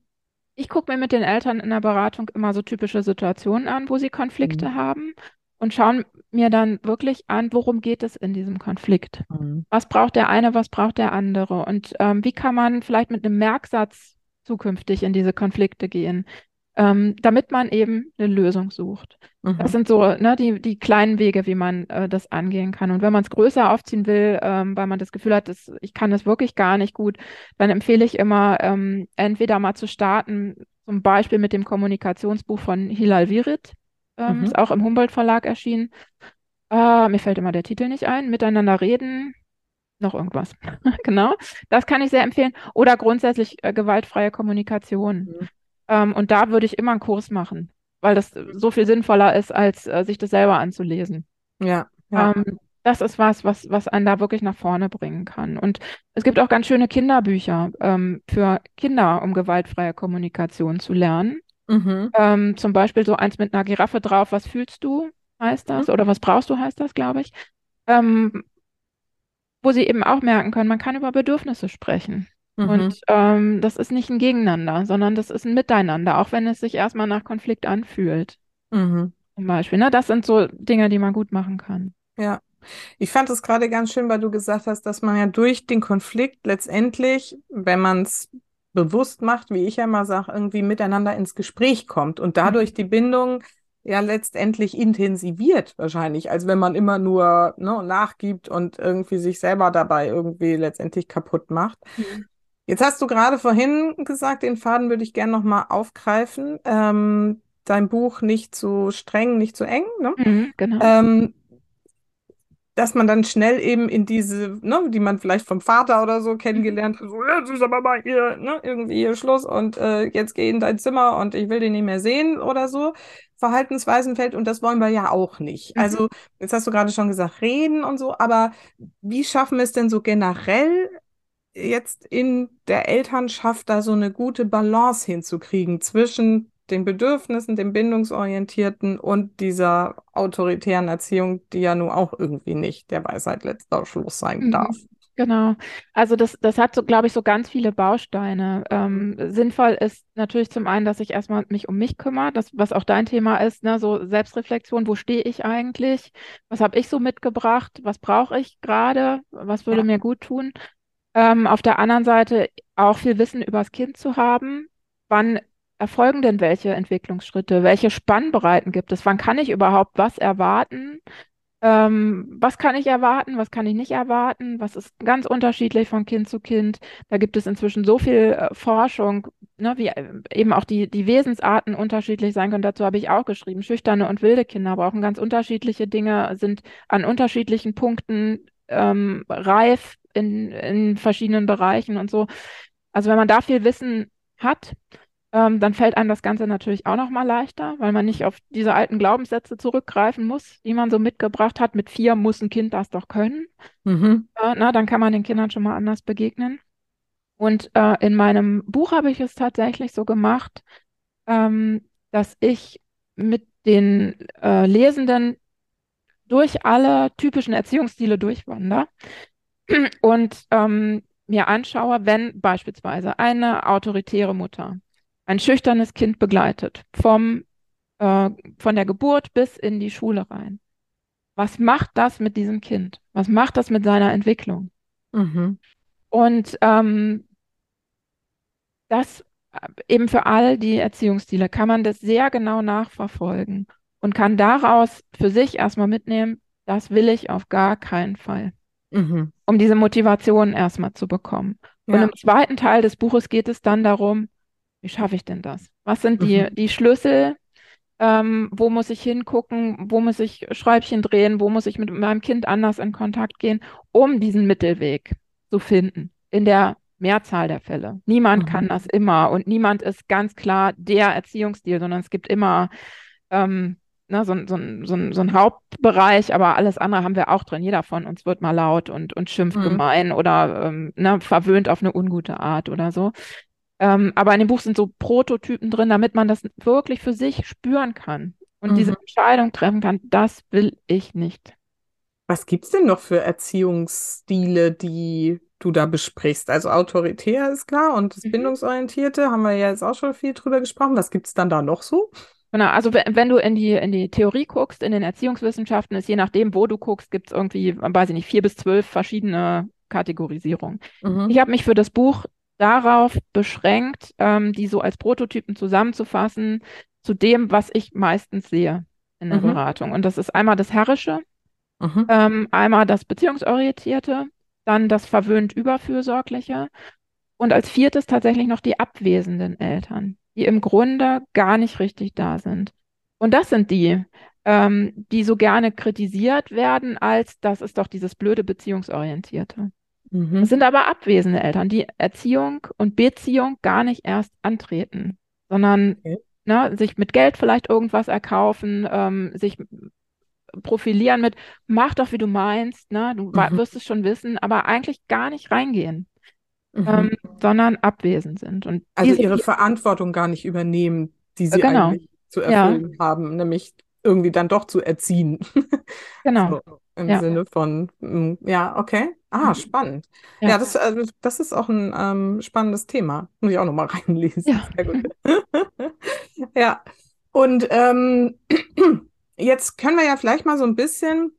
ich gucke mir mit den Eltern in der Beratung immer so typische Situationen an, wo sie Konflikte mhm. haben und schauen mir dann wirklich an, worum geht es in diesem Konflikt? Mhm. Was braucht der eine, was braucht der andere? Und ähm, wie kann man vielleicht mit einem Merksatz zukünftig in diese Konflikte gehen? ähm, damit man eben eine Lösung sucht. Mhm. Das sind so ne, die, die kleinen Wege, wie man äh, das angehen kann. Und wenn man es größer aufziehen will, ähm, weil man das Gefühl hat, dass, ich kann das wirklich gar nicht gut, dann empfehle ich immer, ähm, entweder mal zu starten, zum Beispiel mit dem Kommunikationsbuch von Hilal Virit, ähm, mhm. ist auch im Humboldt Verlag erschienen. Äh, mir fällt immer der Titel nicht ein. Miteinander reden, noch irgendwas. genau. Das kann ich sehr empfehlen. Oder grundsätzlich äh, gewaltfreie Kommunikation. Mhm. Ähm, und da würde ich immer einen Kurs machen, weil das so viel sinnvoller ist, als äh, sich das selber anzulesen. Ja. ja. Ähm, das ist was, was, was einen da wirklich nach vorne bringen kann. Und es gibt auch ganz schöne Kinderbücher ähm, für Kinder, um gewaltfreie Kommunikation zu lernen. Mhm. Ähm, zum Beispiel so eins mit einer Giraffe drauf, was fühlst du, heißt das, mhm. oder was brauchst du, heißt das, glaube ich. Ähm, wo sie eben auch merken können, man kann über Bedürfnisse sprechen. Mhm. Und ähm, das ist nicht ein Gegeneinander, sondern das ist ein Miteinander, auch wenn es sich erstmal nach Konflikt anfühlt. Mhm. Zum Beispiel. Ne? Das sind so Dinge, die man gut machen kann. Ja. Ich fand es gerade ganz schön, weil du gesagt hast, dass man ja durch den Konflikt letztendlich, wenn man es bewusst macht, wie ich ja immer sage, irgendwie miteinander ins Gespräch kommt und dadurch mhm. die Bindung ja letztendlich intensiviert wahrscheinlich, als wenn man immer nur ne, nachgibt und irgendwie sich selber dabei irgendwie letztendlich kaputt macht. Mhm. Jetzt hast du gerade vorhin gesagt, den Faden würde ich gerne nochmal aufgreifen. Ähm, dein Buch nicht zu streng, nicht zu eng, ne? Mhm, genau. Ähm, dass man dann schnell eben in diese, ne, die man vielleicht vom Vater oder so kennengelernt hat, so, jetzt ist aber mal hier, ne, irgendwie hier Schluss und äh, jetzt geh in dein Zimmer und ich will den nicht mehr sehen oder so, Verhaltensweisen fällt und das wollen wir ja auch nicht. Mhm. Also, jetzt hast du gerade schon gesagt, reden und so, aber wie schaffen wir es denn so generell, jetzt in der Elternschaft da so eine gute Balance hinzukriegen zwischen den Bedürfnissen, dem Bindungsorientierten und dieser autoritären Erziehung, die ja nun auch irgendwie nicht der Weisheit letzter Schluss sein mhm. darf. Genau. Also das, das hat so, glaube ich, so ganz viele Bausteine. Ähm, sinnvoll ist natürlich zum einen, dass ich erstmal mich um mich kümmere, das, was auch dein Thema ist, ne, so Selbstreflexion, wo stehe ich eigentlich? Was habe ich so mitgebracht? Was brauche ich gerade? Was würde ja. mir gut tun? Ähm, auf der anderen Seite auch viel Wissen über das Kind zu haben. Wann erfolgen denn welche Entwicklungsschritte? Welche Spannbreiten gibt es? Wann kann ich überhaupt was erwarten? Ähm, was kann ich erwarten? Was kann ich nicht erwarten? Was ist ganz unterschiedlich von Kind zu Kind? Da gibt es inzwischen so viel äh, Forschung, ne, wie äh, eben auch die, die Wesensarten unterschiedlich sein können. Dazu habe ich auch geschrieben. Schüchterne und wilde Kinder brauchen ganz unterschiedliche Dinge, sind an unterschiedlichen Punkten ähm, reif in, in verschiedenen Bereichen und so. Also wenn man da viel Wissen hat, ähm, dann fällt einem das Ganze natürlich auch nochmal leichter, weil man nicht auf diese alten Glaubenssätze zurückgreifen muss, die man so mitgebracht hat. Mit vier muss ein Kind das doch können. Mhm. Äh, na, dann kann man den Kindern schon mal anders begegnen. Und äh, in meinem Buch habe ich es tatsächlich so gemacht, ähm, dass ich mit den äh, Lesenden durch alle typischen Erziehungsstile durchwandere und ähm, mir anschaue, wenn beispielsweise eine autoritäre Mutter ein schüchternes Kind begleitet, vom, äh, von der Geburt bis in die Schule rein. Was macht das mit diesem Kind? Was macht das mit seiner Entwicklung? Mhm. Und ähm, das äh, eben für all die Erziehungsstile kann man das sehr genau nachverfolgen und kann daraus für sich erstmal mitnehmen, das will ich auf gar keinen Fall. Mhm. Um diese Motivation erstmal zu bekommen. Und Ja. im zweiten Teil des Buches geht es dann darum, wie schaffe ich denn das? Was sind die, Mhm. die Schlüssel? Ähm, wo muss ich hingucken? Wo muss ich Schräubchen drehen? Wo muss ich mit meinem Kind anders in Kontakt gehen, um diesen Mittelweg zu finden? In der Mehrzahl der Fälle. Niemand Mhm. kann das immer und niemand ist ganz klar der Erziehungsstil, sondern es gibt immer ähm, ne, so, so, so, so ein Hauptbereich, aber alles andere haben wir auch drin. Jeder von uns wird mal laut und, und schimpft Mhm. gemein oder ähm, ne, verwöhnt auf eine ungute Art oder so. Ähm, aber in dem Buch sind so Prototypen drin, damit man das wirklich für sich spüren kann und diese Mhm. Entscheidung treffen kann, das will ich nicht. Was gibt's denn noch für Erziehungsstile, die du da besprichst? Also autoritär ist klar und das Mhm. Bindungsorientierte haben wir ja jetzt auch schon viel drüber gesprochen. Was gibt's dann da noch so? Genau, also wenn, wenn du in die, in die Theorie guckst, in den Erziehungswissenschaften, ist je nachdem, wo du guckst, gibt es irgendwie, weiß ich nicht, vier bis zwölf verschiedene Kategorisierungen. Mhm. Ich habe mich für das Buch darauf beschränkt, ähm, die so als Prototypen zusammenzufassen zu dem, was ich meistens sehe in der Mhm. Beratung. Und das ist einmal das Herrische, Mhm. ähm, einmal das Beziehungsorientierte, dann das verwöhnt Überfürsorgliche und als viertes tatsächlich noch die abwesenden Eltern, die im Grunde gar nicht richtig da sind. Und das sind die, ähm, die so gerne kritisiert werden, als das ist doch dieses blöde Beziehungsorientierte. Mhm. Es sind aber abwesende Eltern, die Erziehung und Beziehung gar nicht erst antreten, sondern Okay. ne, sich mit Geld vielleicht irgendwas erkaufen, ähm, sich profilieren mit, mach doch, wie du meinst, ne, du Mhm. wirst es schon wissen, aber eigentlich gar nicht reingehen, Mhm. ähm, sondern abwesend sind. Und Also ihre Verantwortung gar nicht übernehmen, die sie genau, eigentlich zu ja, erfüllen haben, nämlich irgendwie dann doch zu erziehen. genau, So, im ja, Sinne von, mm, ja, okay. Ah, mhm, spannend. Ja, ja, das, äh, das ist auch ein ähm, spannendes Thema. Muss ich auch nochmal reinlesen. ja, Sehr gut. Ja, und ähm, jetzt können wir ja vielleicht mal so ein bisschen,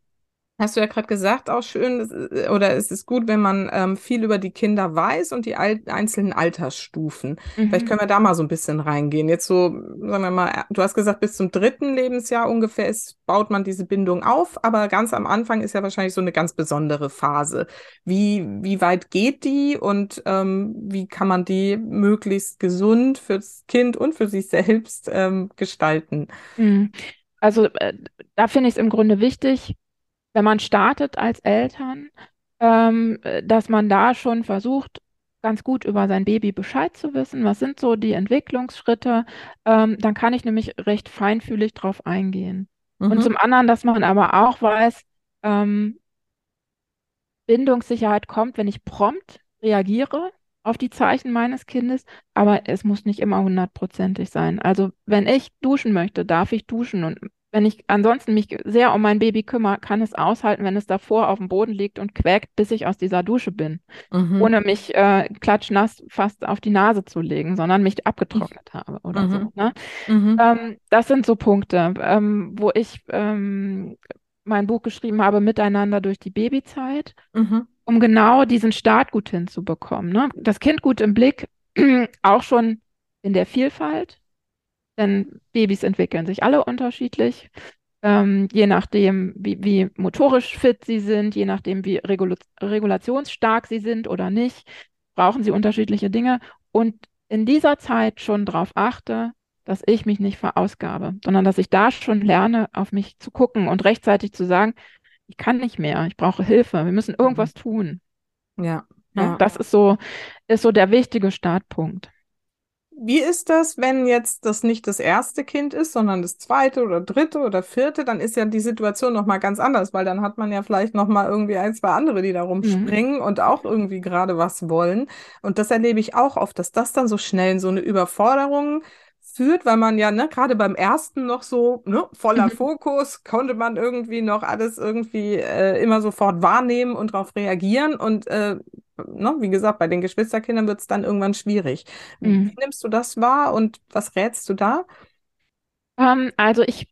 hast du ja gerade gesagt, auch schön, das ist- oder es ist gut, wenn man ähm, viel über die Kinder weiß und die al einzelnen Altersstufen. Vielleicht mhm, können wir da mal so ein bisschen reingehen. Jetzt so, sagen wir mal, du hast gesagt, bis zum dritten Lebensjahr ungefähr ist, baut man diese Bindung auf, aber ganz am Anfang ist ja wahrscheinlich so eine ganz besondere Phase. Wie, wie weit geht die und ähm, wie kann man die möglichst gesund fürs Kind und für sich selbst ähm, gestalten? mhm. Also äh, da finde ich es im Grunde wichtig, wenn man startet als Eltern, ähm, äh, dass man da schon versucht, ganz gut über sein Baby Bescheid zu wissen. Was sind so die Entwicklungsschritte? Ähm, dann kann ich nämlich recht feinfühlig drauf eingehen. Und Mhm. zum anderen, dass man aber auch weiß, ähm, Bindungssicherheit kommt, wenn ich prompt reagiere auf die Zeichen meines Kindes, aber es muss nicht immer hundertprozentig sein. Also wenn ich duschen möchte, darf ich duschen und wenn ich ansonsten mich sehr um mein Baby kümmere, kann es aushalten, wenn es davor auf dem Boden liegt und quäkt, bis ich aus dieser Dusche bin, Mhm. ohne mich äh, klatschnass fast auf die Nase zu legen, sondern mich abgetrocknet habe oder so. Mhm. Ne? Mhm. Ähm, das sind so Punkte, ähm, wo ich ähm, mein Buch geschrieben habe, Miteinander durch die Babyzeit, Mhm. um genau diesen Start gut hinzubekommen. Ne? Das Kind gut im Blick, auch schon in der Vielfalt, denn Babys entwickeln sich alle unterschiedlich, ähm, je nachdem, wie, wie motorisch fit sie sind, je nachdem, wie regula regulationsstark sie sind oder nicht, brauchen sie unterschiedliche Dinge. Und in dieser Zeit schon darauf achte, dass ich mich nicht verausgabe, sondern dass ich da schon lerne, auf mich zu gucken und rechtzeitig zu sagen, ich kann nicht mehr, ich brauche Hilfe, wir müssen Mhm. irgendwas tun. Ja, Ne? ja. Das ist so, ist so der wichtige Startpunkt. Wie ist das, wenn jetzt das nicht das erste Kind ist, sondern das zweite oder dritte oder vierte? Dann ist ja die Situation noch mal ganz anders, weil dann hat man ja vielleicht noch mal irgendwie ein, zwei andere, die da Mhm. rumspringen und auch irgendwie gerade was wollen. Und das erlebe ich auch oft, dass das dann so schnell in so eine Überforderung führt, weil man ja ne, gerade beim ersten noch so ne, voller Mhm. Fokus konnte man irgendwie noch alles irgendwie äh, immer sofort wahrnehmen und darauf reagieren und äh, ne, wie gesagt, bei den Geschwisterkindern wird es dann irgendwann schwierig. Wie Mhm. nimmst du das wahr und was rätst du da? Ähm, also ich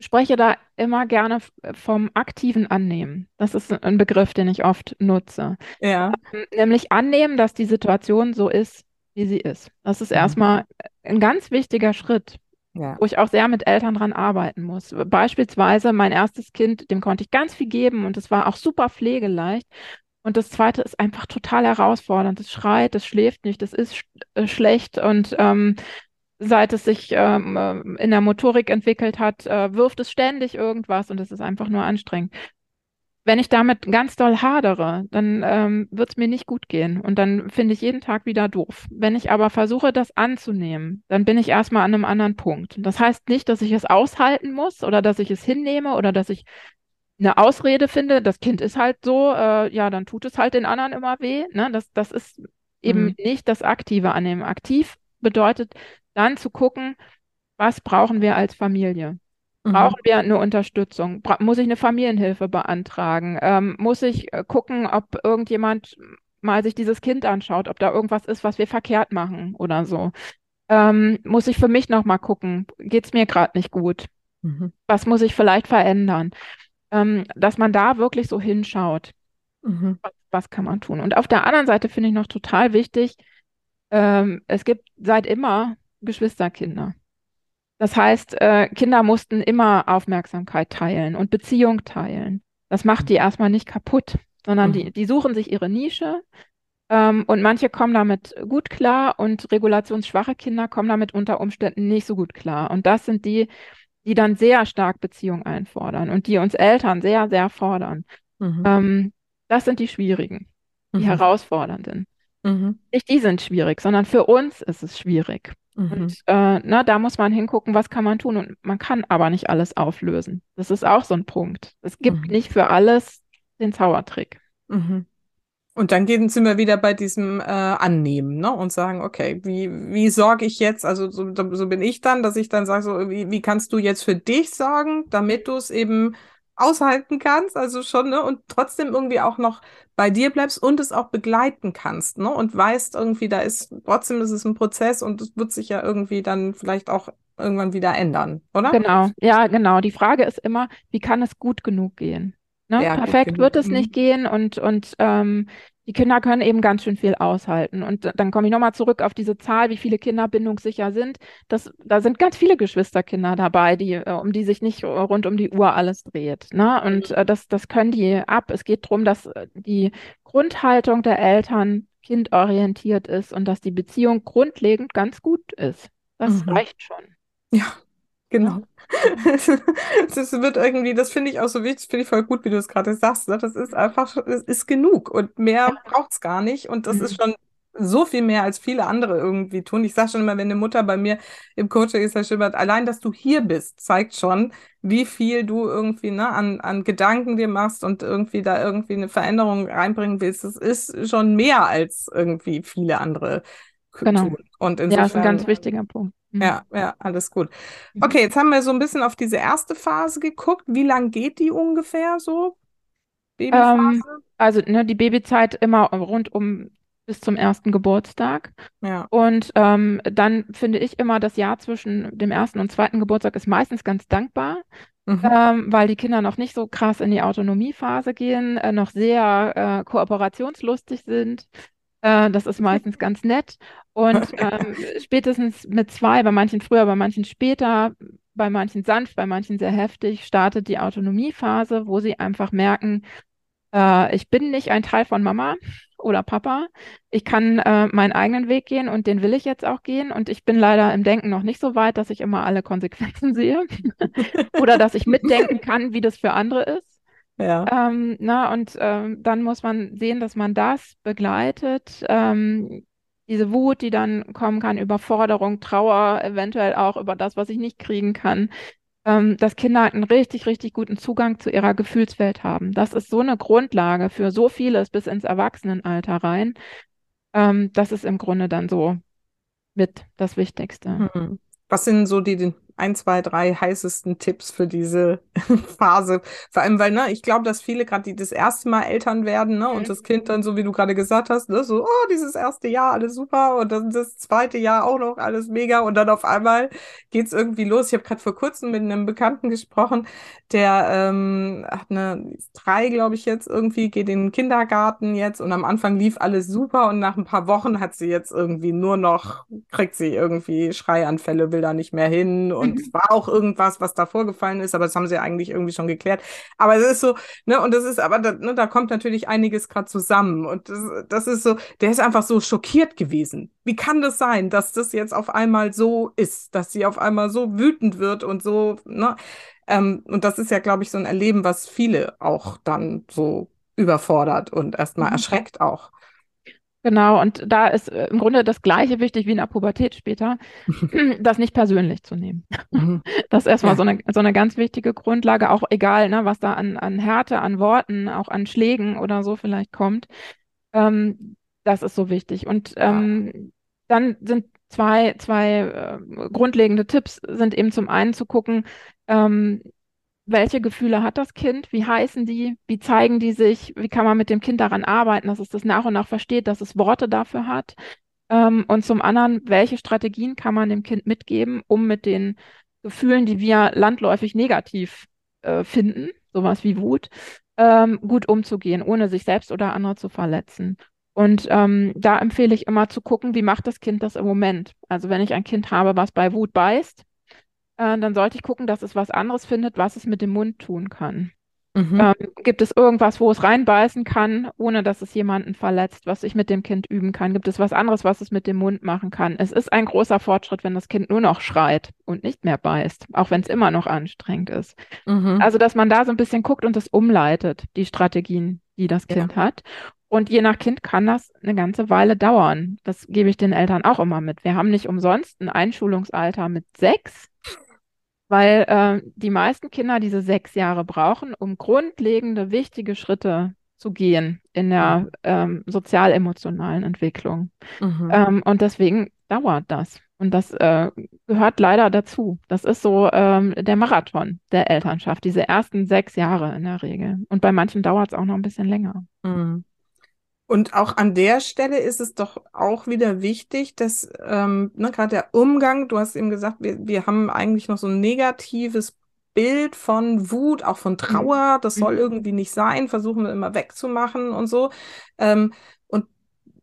spreche da immer gerne f- vom aktiven Annehmen. Das ist ein Begriff, den ich oft nutze. Ja. Ähm, Nämlich annehmen, dass die Situation so ist, wie sie ist. Das ist Mhm. erstmal ein ganz wichtiger Schritt. ja. wo ich auch sehr mit Eltern dran arbeiten muss. Beispielsweise mein erstes Kind, dem konnte ich ganz viel geben und es war auch super pflegeleicht. Und das zweite ist einfach total herausfordernd. Es schreit, es schläft nicht, es ist sch äh, schlecht und ähm, seit es sich ähm, äh, in der Motorik entwickelt hat, äh, wirft es ständig irgendwas und es ist einfach nur anstrengend. Wenn ich damit ganz doll hadere, dann ähm, wird es mir nicht gut gehen und dann finde ich jeden Tag wieder doof. Wenn ich aber versuche, das anzunehmen, dann bin ich erstmal an einem anderen Punkt. Das heißt nicht, dass ich es aushalten muss oder dass ich es hinnehme oder dass ich eine Ausrede finde, das Kind ist halt so, äh, ja, dann tut es halt den anderen immer weh. Ne? Das, das ist eben mhm. nicht das Aktive annehmen. Aktiv bedeutet dann zu gucken, was brauchen wir als Familie? Mhm. Brauchen wir eine Unterstützung? Bra muss ich eine Familienhilfe beantragen? Ähm, muss ich äh, gucken, ob irgendjemand mal sich dieses Kind anschaut, ob da irgendwas ist, was wir verkehrt machen oder so? Ähm, muss ich für mich nochmal gucken, geht es mir gerade nicht gut? Mhm. Was muss ich vielleicht verändern? Ähm, dass man da wirklich so hinschaut. Mhm. Was, was, kann man tun? Und auf der anderen Seite finde ich noch total wichtig, ähm, es gibt seit immer Geschwisterkinder. Das heißt, äh, Kinder mussten immer Aufmerksamkeit teilen und Beziehung teilen. Das macht die erstmal nicht kaputt, sondern mhm. die, die suchen sich ihre Nische. Ähm, und manche kommen damit gut klar und regulationsschwache Kinder kommen damit unter Umständen nicht so gut klar. Und das sind die, die dann sehr stark Beziehung einfordern und die uns Eltern sehr, sehr fordern. Mhm. Ähm, das sind die schwierigen, die mhm. herausfordernden. Mhm. Nicht die sind schwierig, sondern für uns ist es schwierig. Mhm. Und äh, na, da muss man hingucken, was kann man tun. Und man kann aber nicht alles auflösen. Das ist auch so ein Punkt. Es gibt mhm. nicht für alles den Zaubertrick. Mhm. Und dann gehen, sind wir wieder bei diesem äh, Annehmen ne? und sagen, okay, wie, wie sorge ich jetzt, also so, so bin ich dann, dass ich dann sage, so, wie, wie kannst du jetzt für dich sorgen, damit du es eben aushalten kannst, also schon, ne, und trotzdem irgendwie auch noch bei dir bleibst und es auch begleiten kannst, ne, und weißt irgendwie, da ist, trotzdem ist es ein Prozess und es wird sich ja irgendwie dann vielleicht auch irgendwann wieder ändern, oder? Genau, ja, genau. Die Frage ist immer, wie kann es gut genug gehen? Ne? Ja, Perfekt wird es nicht mhm. gehen und, und ähm, die Kinder können eben ganz schön viel aushalten. Und dann komme ich nochmal zurück auf diese Zahl, wie viele Kinder bindungssicher sind. Das, da sind ganz viele Geschwisterkinder dabei, die, äh, um die sich nicht rund um die Uhr alles dreht. Ne? Und äh, das, das können die ab. Es geht darum, dass äh, die Grundhaltung der Eltern kindorientiert ist und dass die Beziehung grundlegend ganz gut ist. Das mhm. reicht schon. Ja, Genau. das wird irgendwie, das finde ich auch so wichtig, finde ich voll gut, wie du es gerade sagst. Ne? Das ist einfach, es ist genug und mehr braucht es gar nicht. Und das mhm. ist schon so viel mehr, als viele andere irgendwie tun. Ich sage schon immer, wenn eine Mutter bei mir im Coaching ist, schon immer, allein, dass du hier bist, zeigt schon, wie viel du irgendwie ne, an, an Gedanken dir machst und irgendwie da irgendwie eine Veränderung reinbringen willst. Das ist schon mehr als irgendwie viele andere genau. tun. Und insofern, ja, das ist ein ganz wichtiger Punkt. Mhm. Ja, ja, alles gut. Mhm. Okay, jetzt haben wir so ein bisschen auf diese erste Phase geguckt. Wie lang geht die ungefähr so? Babyphase? Ähm, also ne, die Babyzeit immer rund um bis zum ersten Geburtstag. Ja. Und ähm, dann finde ich immer, das Jahr zwischen dem ersten und zweiten Geburtstag ist meistens ganz dankbar, mhm. ähm, weil die Kinder noch nicht so krass in die Autonomiephase gehen, äh, noch sehr äh, kooperationslustig sind. Äh, das ist meistens ganz nett. Und ähm, spätestens mit zwei, bei manchen früher, bei manchen später, bei manchen sanft, bei manchen sehr heftig, startet die Autonomiephase, wo sie einfach merken, äh, ich bin nicht ein Teil von Mama oder Papa. Ich kann äh, meinen eigenen Weg gehen und den will ich jetzt auch gehen. Und ich bin leider im Denken noch nicht so weit, dass ich immer alle Konsequenzen sehe oder dass ich mitdenken kann, wie das für andere ist. Ja. Ähm, na, und ähm, dann muss man sehen, dass man das begleitet. Ähm, diese Wut, die dann kommen kann, Überforderung, Trauer, eventuell auch über das, was ich nicht kriegen kann, ähm, dass Kinder einen richtig, richtig guten Zugang zu ihrer Gefühlswelt haben. Das ist so eine Grundlage für so vieles bis ins Erwachsenenalter rein. Ähm, das ist im Grunde dann so mit das Wichtigste. Hm. Was sind so die, ein, zwei, drei heißesten Tipps für diese Phase? Vor allem, weil, ne, ich glaube, dass viele gerade die das erste Mal Eltern werden, ne, mhm. und das Kind dann, so wie du gerade gesagt hast, ne, so, oh, dieses erste Jahr, alles super, und dann das zweite Jahr auch noch, alles mega, und dann auf einmal geht's irgendwie los. Ich habe gerade vor kurzem mit einem Bekannten gesprochen, der ähm, hat eine drei, glaube ich, jetzt irgendwie, geht in den Kindergarten jetzt, und am Anfang lief alles super, und nach ein paar Wochen hat sie jetzt irgendwie nur noch, kriegt sie irgendwie Schreianfälle, will da nicht mehr hin, und und es war auch irgendwas, was da vorgefallen ist, aber das haben sie eigentlich irgendwie schon geklärt. Aber es ist so, ne, und das ist, aber da, ne, da kommt natürlich einiges gerade zusammen. Und das, das ist so, der ist einfach so schockiert gewesen. Wie kann das sein, dass das jetzt auf einmal so ist, dass sie auf einmal so wütend wird und so, ne? Ähm, und das ist ja, glaube ich, so ein Erleben, was viele auch dann so überfordert und erstmal mhm. erschreckt auch. Genau, und da ist äh, im Grunde das Gleiche wichtig wie in der Pubertät später, das nicht persönlich zu nehmen. Mhm. Das ist erstmal ja. so, eine, so eine ganz wichtige Grundlage, auch egal, ne, was da an, an Härte, an Worten, auch an Schlägen oder so vielleicht kommt. Ähm, das ist so wichtig. Und ähm, ja. dann sind zwei, zwei äh, grundlegende Tipps, sind eben zum einen zu gucken, ähm, welche Gefühle hat das Kind, wie heißen die, wie zeigen die sich, wie kann man mit dem Kind daran arbeiten, dass es das nach und nach versteht, dass es Worte dafür hat. Ähm, und zum anderen, welche Strategien kann man dem Kind mitgeben, um mit den Gefühlen, die wir landläufig negativ äh, finden, sowas wie Wut, ähm, gut umzugehen, ohne sich selbst oder andere zu verletzen. Und ähm, da empfehle ich immer zu gucken, wie macht das Kind das im Moment. Also wenn ich ein Kind habe, was bei Wut beißt, äh, dann sollte ich gucken, dass es was anderes findet, was es mit dem Mund tun kann. Mhm. Ähm, gibt es irgendwas, wo es reinbeißen kann, ohne dass es jemanden verletzt, was ich mit dem Kind üben kann? Gibt es was anderes, was es mit dem Mund machen kann? Es ist ein großer Fortschritt, wenn das Kind nur noch schreit und nicht mehr beißt, auch wenn es immer noch anstrengend ist. Mhm. Also, dass man da so ein bisschen guckt und das umleitet, die Strategien, die das Kind ja. hat. Und je nach Kind kann das eine ganze Weile dauern. Das gebe ich den Eltern auch immer mit. Wir haben nicht umsonst ein Einschulungsalter mit sechs weil äh, die meisten Kinder diese sechs Jahre brauchen, um grundlegende, wichtige Schritte zu gehen in der mhm. ähm, sozial-emotionalen Entwicklung. Mhm. Ähm, und deswegen dauert das. Und das äh, gehört leider dazu. Das ist so ähm, der Marathon der Elternschaft, diese ersten sechs Jahre in der Regel. Und bei manchen dauert es auch noch ein bisschen länger. Mhm. Und auch an der Stelle ist es doch auch wieder wichtig, dass ähm, ne, gerade der Umgang, du hast eben gesagt, wir, wir haben eigentlich noch so ein negatives Bild von Wut, auch von Trauer, das soll mhm. irgendwie nicht sein, versuchen wir immer wegzumachen und so. Ähm,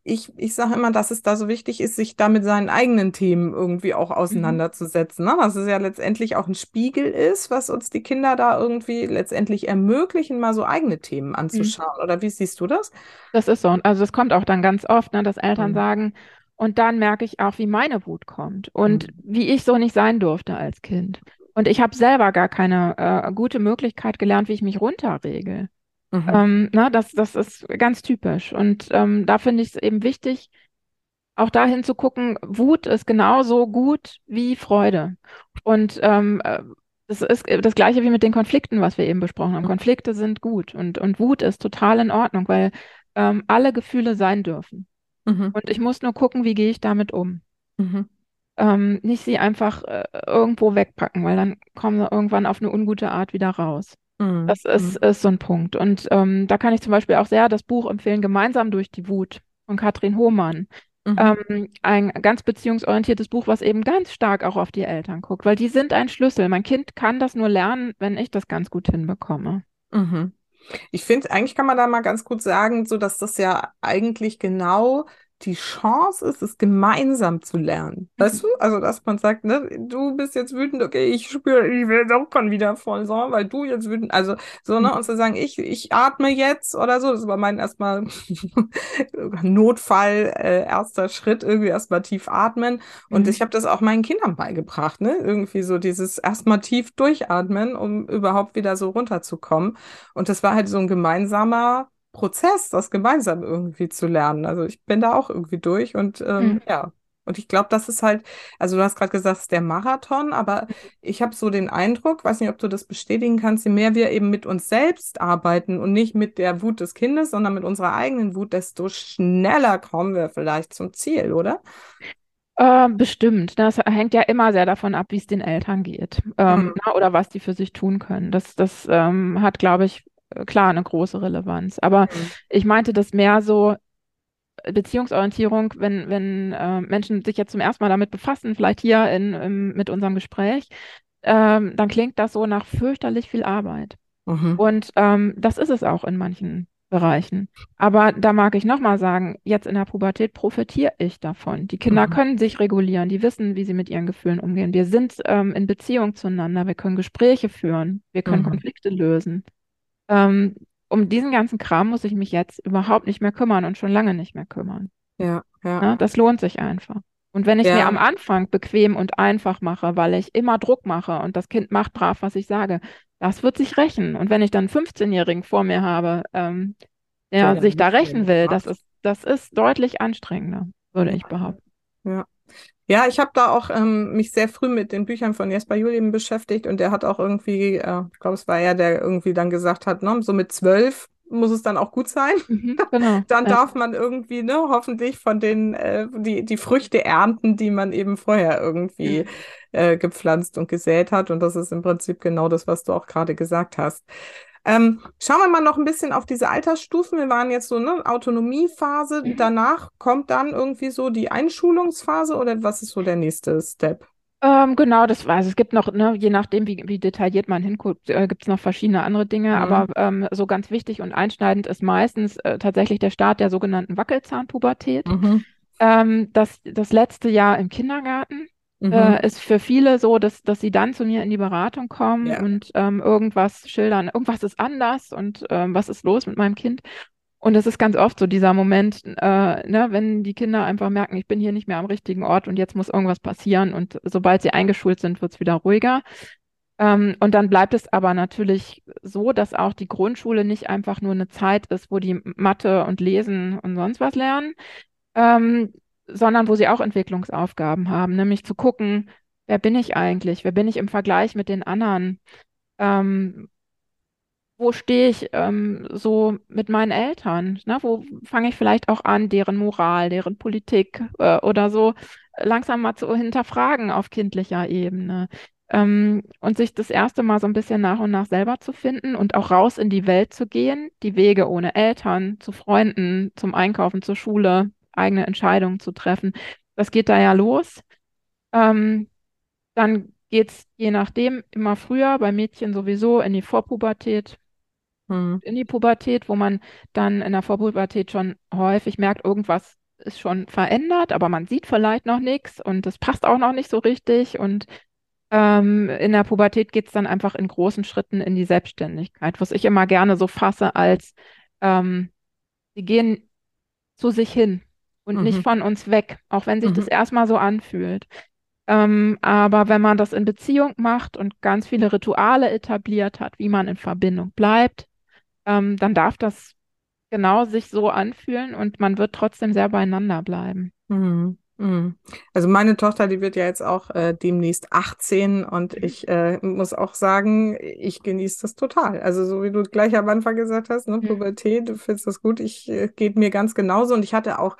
ich, ich sage immer, dass es da so wichtig ist, sich da mit seinen eigenen Themen irgendwie auch mhm. auseinanderzusetzen. Ne? Dass es ja letztendlich auch ein Spiegel ist, was uns die Kinder da irgendwie letztendlich ermöglichen, mal so eigene Themen mhm. anzuschauen. Mhm. Oder wie siehst du das? Das ist so. Also es kommt auch dann ganz oft, ne, dass Eltern mhm. sagen, und dann merke ich auch, wie meine Wut kommt und mhm. wie ich so nicht sein durfte als Kind. Und ich habe selber gar keine äh, gute Möglichkeit gelernt, wie ich mich runterregel. Mhm. Ähm, na, das, das ist ganz typisch. Und ähm, da finde ich es eben wichtig, auch dahin zu gucken, Wut ist genauso gut wie Freude. Und ähm, äh, das ist das Gleiche wie mit den Konflikten, was wir eben besprochen haben. Konflikte sind gut und, und Wut ist total in Ordnung, weil ähm, alle Gefühle sein dürfen. Mhm. Und ich muss nur gucken, wie gehe ich damit um. Mhm. Ähm, nicht sie einfach äh, irgendwo wegpacken, weil dann kommen sie irgendwann auf eine ungute Art wieder raus. Mhm. Das ist, mhm. ist so ein Punkt. Und ähm, da kann ich zum Beispiel auch sehr das Buch empfehlen, Gemeinsam durch die Wut von Katrin Hohmann. Mhm. Ähm, ein ganz beziehungsorientiertes Buch, was eben ganz stark auch auf die Eltern guckt, weil die sind ein Schlüssel. Mein Kind kann das nur lernen, wenn ich das ganz gut hinbekomme. Mhm. Ich finde, eigentlich kann man da mal ganz gut sagen, so dass das ja eigentlich genau die Chance ist, es gemeinsam zu lernen. Weißt mhm. du? Also, dass man sagt, ne, du bist jetzt wütend, okay, ich spüre, ich will auch schon wieder voll so, weil du jetzt wütend, also so, ne, mhm. und zu sagen, ich, ich atme jetzt oder so, das war mein erstmal Notfall, äh, erster Schritt, irgendwie erstmal tief atmen. Und mhm. ich habe das auch meinen Kindern beigebracht, ne? Irgendwie so dieses erstmal tief durchatmen, um überhaupt wieder so runterzukommen. Und das war halt so ein gemeinsamer Prozess, das gemeinsam irgendwie zu lernen. Also ich bin da auch irgendwie durch und ähm, mhm. ja. Und ich glaube, das ist halt, also du hast gerade gesagt, es ist der Marathon, aber ich habe so den Eindruck, weiß nicht, ob du das bestätigen kannst, je mehr wir eben mit uns selbst arbeiten und nicht mit der Wut des Kindes, sondern mit unserer eigenen Wut, desto schneller kommen wir vielleicht zum Ziel, oder? Äh, bestimmt. Das hängt ja immer sehr davon ab, wie es den Eltern geht ähm, Mhm. na, oder was die für sich tun können. Das, das ähm, hat, glaube ich, klar eine große Relevanz. Aber Mhm. ich meinte das mehr so Beziehungsorientierung, wenn, wenn äh, Menschen sich jetzt zum ersten Mal damit befassen, vielleicht hier in, im, mit unserem Gespräch, ähm, dann klingt das so nach fürchterlich viel Arbeit. Mhm. Und ähm, das ist es auch in manchen Bereichen. Aber da mag ich nochmal sagen, jetzt in der Pubertät profitiere ich davon. Die Kinder Mhm. können sich regulieren, die wissen, wie sie mit ihren Gefühlen umgehen. Wir sind ähm, in Beziehung zueinander, wir können Gespräche führen, wir können Mhm. Konflikte lösen. Ähm, um diesen ganzen Kram muss ich mich jetzt überhaupt nicht mehr kümmern und schon lange nicht mehr kümmern. Ja, ja. Ne? Das lohnt sich einfach. Und wenn ich es mir Ja. am Anfang bequem und einfach mache, weil ich immer Druck mache und das Kind macht brav, was ich sage, das wird sich rächen. Und wenn ich dann einen 15-Jährigen vor mir habe, ähm, der Der sich da rächen will, das ist, das ist deutlich anstrengender, würde ich behaupten. Ja. Ja, ich habe da auch ähm, mich sehr früh mit den Büchern von Jesper Julian beschäftigt und der hat auch irgendwie, äh, ich glaube, es war er, der irgendwie dann gesagt hat, ne, so mit zwölf muss es dann auch gut sein. Mhm, genau. Dann Ja. darf man irgendwie, ne, hoffentlich von den, äh, die, die Früchte ernten, die man eben vorher irgendwie äh, gepflanzt und gesät hat. Und das ist im Prinzip genau das, was du auch gerade gesagt hast. Ähm, schauen wir mal noch ein bisschen auf diese Altersstufen. Wir waren jetzt so, ne, Autonomiephase. Mhm. Danach kommt dann irgendwie so die Einschulungsphase oder was ist so der nächste Step? Ähm, genau, das war, also es gibt noch, ne, je nachdem, wie, wie detailliert man hinguckt, äh, gibt es noch verschiedene andere Dinge, Mhm. aber ähm, so ganz wichtig und einschneidend ist meistens äh, tatsächlich der Start der sogenannten Wackelzahnpubertät. Mhm. Ähm, das, das letzte Jahr im Kindergarten Mhm. äh, ist für viele so, dass, dass sie dann zu mir in die Beratung kommen Ja. und ähm, irgendwas schildern, irgendwas ist anders und ähm, was ist los mit meinem Kind. Und es ist ganz oft so dieser Moment, äh, ne, wenn die Kinder einfach merken, ich bin hier nicht mehr am richtigen Ort und jetzt muss irgendwas passieren. Und sobald sie eingeschult sind, wird es wieder ruhiger. Ähm, und dann bleibt es aber natürlich so, dass auch die Grundschule nicht einfach nur eine Zeit ist, wo die Mathe und Lesen und sonst was lernen, ähm, sondern wo sie auch Entwicklungsaufgaben haben, nämlich zu gucken, wer bin ich eigentlich? Wer bin ich im Vergleich mit den anderen? Ähm, wo stehe ich ähm, so mit meinen Eltern? Ne? Wo fange ich vielleicht auch an, deren Moral, deren Politik äh, oder so langsam mal zu hinterfragen auf kindlicher Ebene? Ähm, und sich das erste Mal so ein bisschen nach und nach selber zu finden und auch raus in die Welt zu gehen, die Wege ohne Eltern, zu Freunden, zum Einkaufen, zur Schule, eigene Entscheidungen zu treffen. Das geht da ja los. Ähm, dann geht es je nachdem immer früher, bei Mädchen sowieso in die Vorpubertät, Mhm. in die Pubertät, wo man dann in der Vorpubertät schon häufig merkt, irgendwas ist schon verändert, aber man sieht vielleicht noch nichts und es passt auch noch nicht so richtig. Und ähm, in der Pubertät geht es dann einfach in großen Schritten in die Selbstständigkeit, was ich immer gerne so fasse als, ähm, sie gehen zu sich hin und nicht Mhm. von uns weg, auch wenn sich das Mhm. erstmal so anfühlt. Ähm, aber wenn man das in Beziehung macht und ganz viele Rituale etabliert hat, wie man in Verbindung bleibt, ähm, dann darf das genau sich so anfühlen und man wird trotzdem sehr beieinander bleiben. Mhm. Mhm. Also meine Tochter, die wird ja jetzt auch äh, demnächst 18 und Mhm. ich äh, muss auch sagen, ich genieße das total. Also so wie du gleich am Anfang gesagt hast, ne. Pubertät, du findest das gut, ich äh, geht mir ganz genauso und ich hatte auch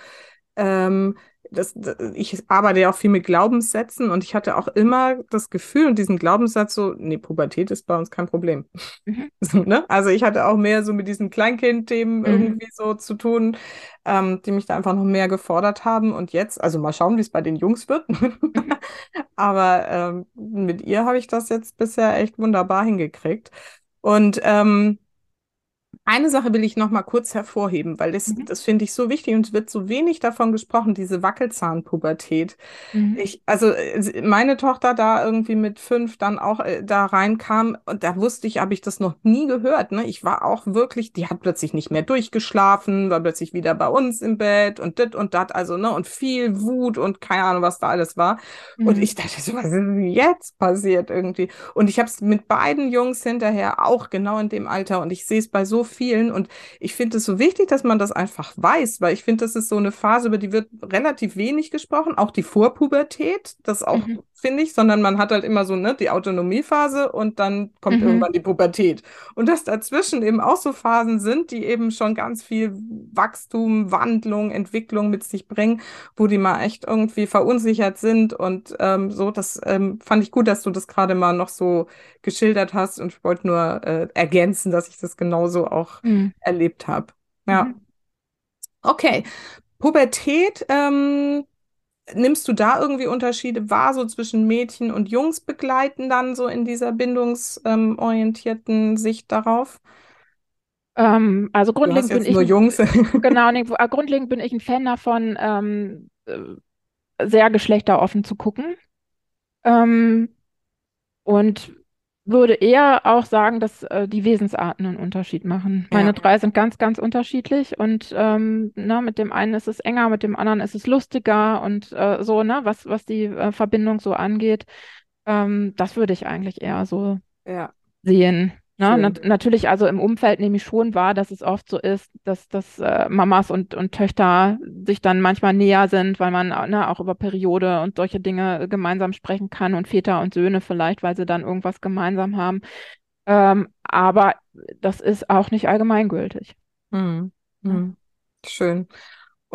ähm, das, ich arbeite ja auch viel mit Glaubenssätzen und ich hatte auch immer das Gefühl und diesen Glaubenssatz so, nee, Pubertät ist bei uns kein Problem. Mhm. So, ne? Also ich hatte auch mehr so mit diesen Kleinkind-Themen Mhm. irgendwie so zu tun, ähm, die mich da einfach noch mehr gefordert haben. Und jetzt, also mal schauen, wie es bei den Jungs wird. Mhm. Aber ähm, mit ihr habe ich das jetzt bisher echt wunderbar hingekriegt. Und ähm, eine Sache will ich noch mal kurz hervorheben, weil das, Mhm. das finde ich so wichtig und es wird so wenig davon gesprochen, diese Wackelzahnpubertät. Mhm. Ich, also äh, meine Tochter da irgendwie mit fünf dann auch äh, da reinkam und da wusste ich, habe ich das noch nie gehört. Ne? Ich war auch wirklich, die hat plötzlich nicht mehr durchgeschlafen, war plötzlich wieder bei uns im Bett und dit und dat, also ne und viel Wut und keine Ahnung, was da alles war. Und Mhm. ich dachte so, was ist denn jetzt passiert irgendwie? Und ich habe es mit beiden Jungs hinterher auch genau in dem Alter und ich sehe es bei so vielen und ich finde es so wichtig, dass man das einfach weiß, weil ich finde, das ist so eine Phase, über die wird relativ wenig gesprochen, auch die Vorpubertät, das auch Mhm. Finde ich, sondern man hat halt immer so ne, die Autonomiephase und dann kommt Mhm. irgendwann die Pubertät. Und dass dazwischen eben auch so Phasen sind, die eben schon ganz viel Wachstum, Wandlung, Entwicklung mit sich bringen, wo die mal echt irgendwie verunsichert sind und ähm, so, das ähm, fand ich gut, dass du das gerade mal noch so geschildert hast und ich wollte nur äh, ergänzen, dass ich das genauso auch Mhm. erlebt habe. Ja. Mhm. Okay. Pubertät, ähm, nimmst du da irgendwie Unterschiede wahr, so zwischen Mädchen und Jungs begleiten dann so in dieser bindungsorientierten Sicht darauf? Ähm, also grundlegend bin ich nur ein, Jungs. genau, nee, äh, grundlegend bin ich ein Fan davon, ähm, äh, sehr geschlechteroffen zu gucken. Ähm, und würde eher auch sagen, dass äh, die Wesensarten einen Unterschied machen. Meine Ja. drei sind ganz, ganz unterschiedlich und ähm, ne, mit dem einen ist es enger, mit dem anderen ist es lustiger und äh, so, ne, was, was die äh, Verbindung so angeht. Ähm, das würde ich eigentlich eher so Ja, sehen. Ne? Nat natürlich, also im Umfeld nehme ich schon wahr, dass es oft so ist, dass, dass äh, Mamas und, und Töchter sich dann manchmal näher sind, weil man ne, auch über Periode und solche Dinge gemeinsam sprechen kann und Väter und Söhne vielleicht, weil sie dann irgendwas gemeinsam haben. Ähm, aber das ist auch nicht allgemeingültig. Hm. Hm. Schön.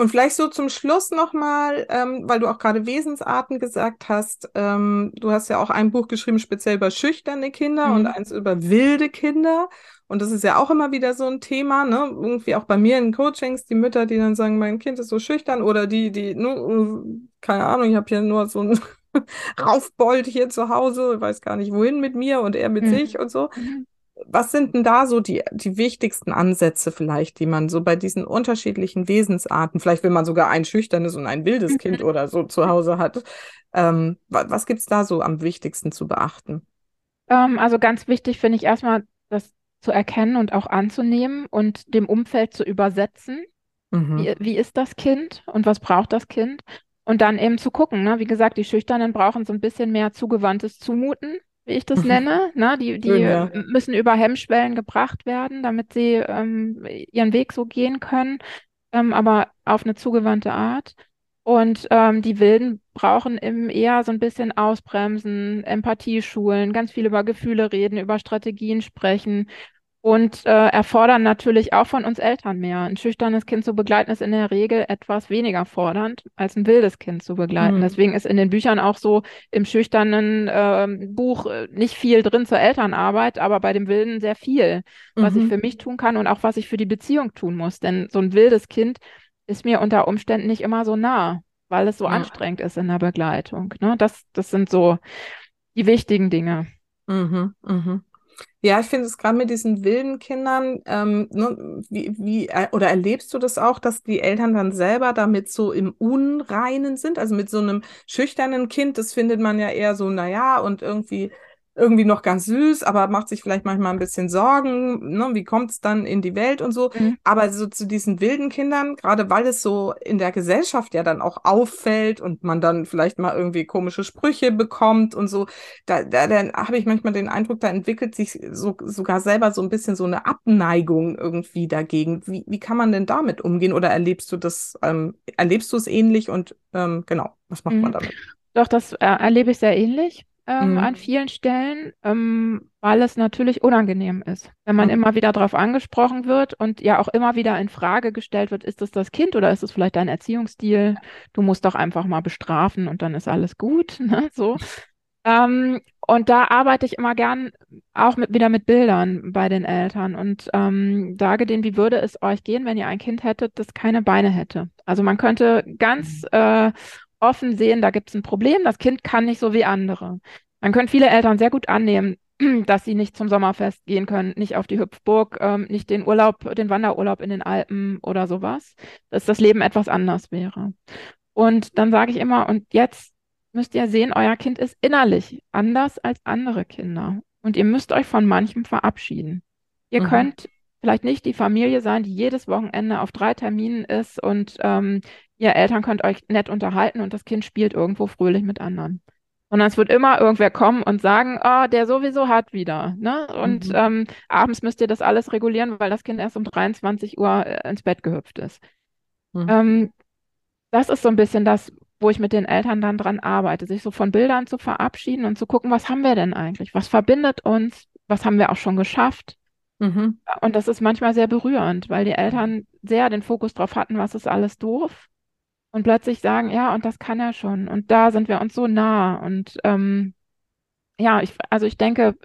Und vielleicht so zum Schluss nochmal, ähm, weil du auch gerade Wesensarten gesagt hast. Ähm, du hast ja auch ein Buch geschrieben, speziell über schüchterne Kinder und Mhm. eins über wilde Kinder. Und das ist ja auch immer wieder so ein Thema, ne? Irgendwie auch bei mir in Coachings, die Mütter, die dann sagen, mein Kind ist so schüchtern oder die, die, ne, keine Ahnung, ich habe hier nur so ein Raufbold hier zu Hause, weiß gar nicht wohin mit mir und er mit Mhm. sich und so. Mhm. Was sind denn da so die, die wichtigsten Ansätze vielleicht, die man so bei diesen unterschiedlichen Wesensarten, vielleicht wenn man sogar ein schüchternes und ein wildes Kind oder so zu Hause hat, ähm, wa was gibt's da so am wichtigsten zu beachten? Ähm, also ganz wichtig finde ich erstmal, das zu erkennen und auch anzunehmen und dem Umfeld zu übersetzen. Mhm. Wie, wie ist das Kind und was braucht das Kind? Und dann eben zu gucken, ne? Wie gesagt, die Schüchternen brauchen so ein bisschen mehr zugewandtes Zumuten, wie ich das nenne. Ne? Die, die Schön, ja. müssen über Hemmschwellen gebracht werden, damit sie ähm, ihren Weg so gehen können, ähm, aber auf eine zugewandte Art. Und ähm, die Wilden brauchen eben eher so ein bisschen Ausbremsen, Empathie schulen, ganz viel über Gefühle reden, über Strategien sprechen und äh, erfordern natürlich auch von uns Eltern mehr. Ein schüchternes Kind zu begleiten ist in der Regel etwas weniger fordernd, als ein wildes Kind zu begleiten. Mhm. Deswegen ist in den Büchern auch so im schüchternen ähm, Buch äh, nicht viel drin zur Elternarbeit, aber bei dem Wilden sehr viel, was ich Mhm. für mich tun kann und auch was ich für die Beziehung tun muss. Denn so ein wildes Kind ist mir unter Umständen nicht immer so nah, weil es so Ja. anstrengend ist in der Begleitung. Ne? Das, das sind so die wichtigen Dinge. Mhm. Mhm. Ja, ich finde es gerade mit diesen wilden Kindern, ähm, ne, wie, wie, äh, oder erlebst du das auch, dass die Eltern dann selber damit so im Unreinen sind? Also mit so einem schüchternen Kind, das findet man ja eher so, naja, und irgendwie, irgendwie noch ganz süß, aber macht sich vielleicht manchmal ein bisschen Sorgen, ne, wie kommt es dann in die Welt und so. Mhm. Aber so zu diesen wilden Kindern, gerade weil es so in der Gesellschaft ja dann auch auffällt und man dann vielleicht mal irgendwie komische Sprüche bekommt und so, da, da, da habe ich manchmal den Eindruck, da entwickelt sich so, sogar selber so ein bisschen so eine Abneigung irgendwie dagegen. Wie, wie kann man denn damit umgehen? Oder erlebst du das, ähm, erlebst du es ähnlich und ähm, genau, was macht man Mhm. damit? Doch, das äh, erlebe ich sehr ähnlich ähm, Mhm. an vielen Stellen, ähm, weil es natürlich unangenehm ist. Wenn man Mhm. immer wieder darauf angesprochen wird und ja auch immer wieder in Frage gestellt wird, ist es das Kind oder ist es vielleicht dein Erziehungsstil? Du musst doch einfach mal bestrafen und dann ist alles gut, ne? So. Ähm, und da arbeite ich immer gern auch mit, wieder mit Bildern bei den Eltern und ähm, sage denen, wie würde es euch gehen, wenn ihr ein Kind hättet, das keine Beine hätte? Also man könnte ganz äh, offen sehen, da gibt es ein Problem, das Kind kann nicht so wie andere. Dann können viele Eltern sehr gut annehmen, dass sie nicht zum Sommerfest gehen können, nicht auf die Hüpfburg, ähm, nicht den Urlaub, den Wanderurlaub in den Alpen oder sowas, dass das Leben etwas anders wäre. Und dann sage ich immer, und jetzt müsst ihr sehen, euer Kind ist innerlich anders als andere Kinder. Und ihr müsst euch von manchem verabschieden. Ihr Mhm. könnt vielleicht nicht die Familie sein, die jedes Wochenende auf drei Terminen ist und ähm, ihr Eltern könnt euch nett unterhalten und das Kind spielt irgendwo fröhlich mit anderen. Sondern es wird immer irgendwer kommen und sagen, oh, der sowieso hat wieder. Ne? Und Mhm. ähm, abends müsst ihr das alles regulieren, weil das Kind erst um 23 Uhr äh, ins Bett gehüpft ist. Mhm. Ähm, das ist so ein bisschen das, wo ich mit den Eltern dann dran arbeite, sich so von Bildern zu verabschieden und zu gucken, was haben wir denn eigentlich? Was verbindet uns? Was haben wir auch schon geschafft? Mhm. Und das ist manchmal sehr berührend, weil die Eltern sehr den Fokus drauf hatten, was ist alles doof. Und plötzlich sagen, ja, und das kann er schon. Und da sind wir uns so nah. Und ähm, ja, ich, also ich denke,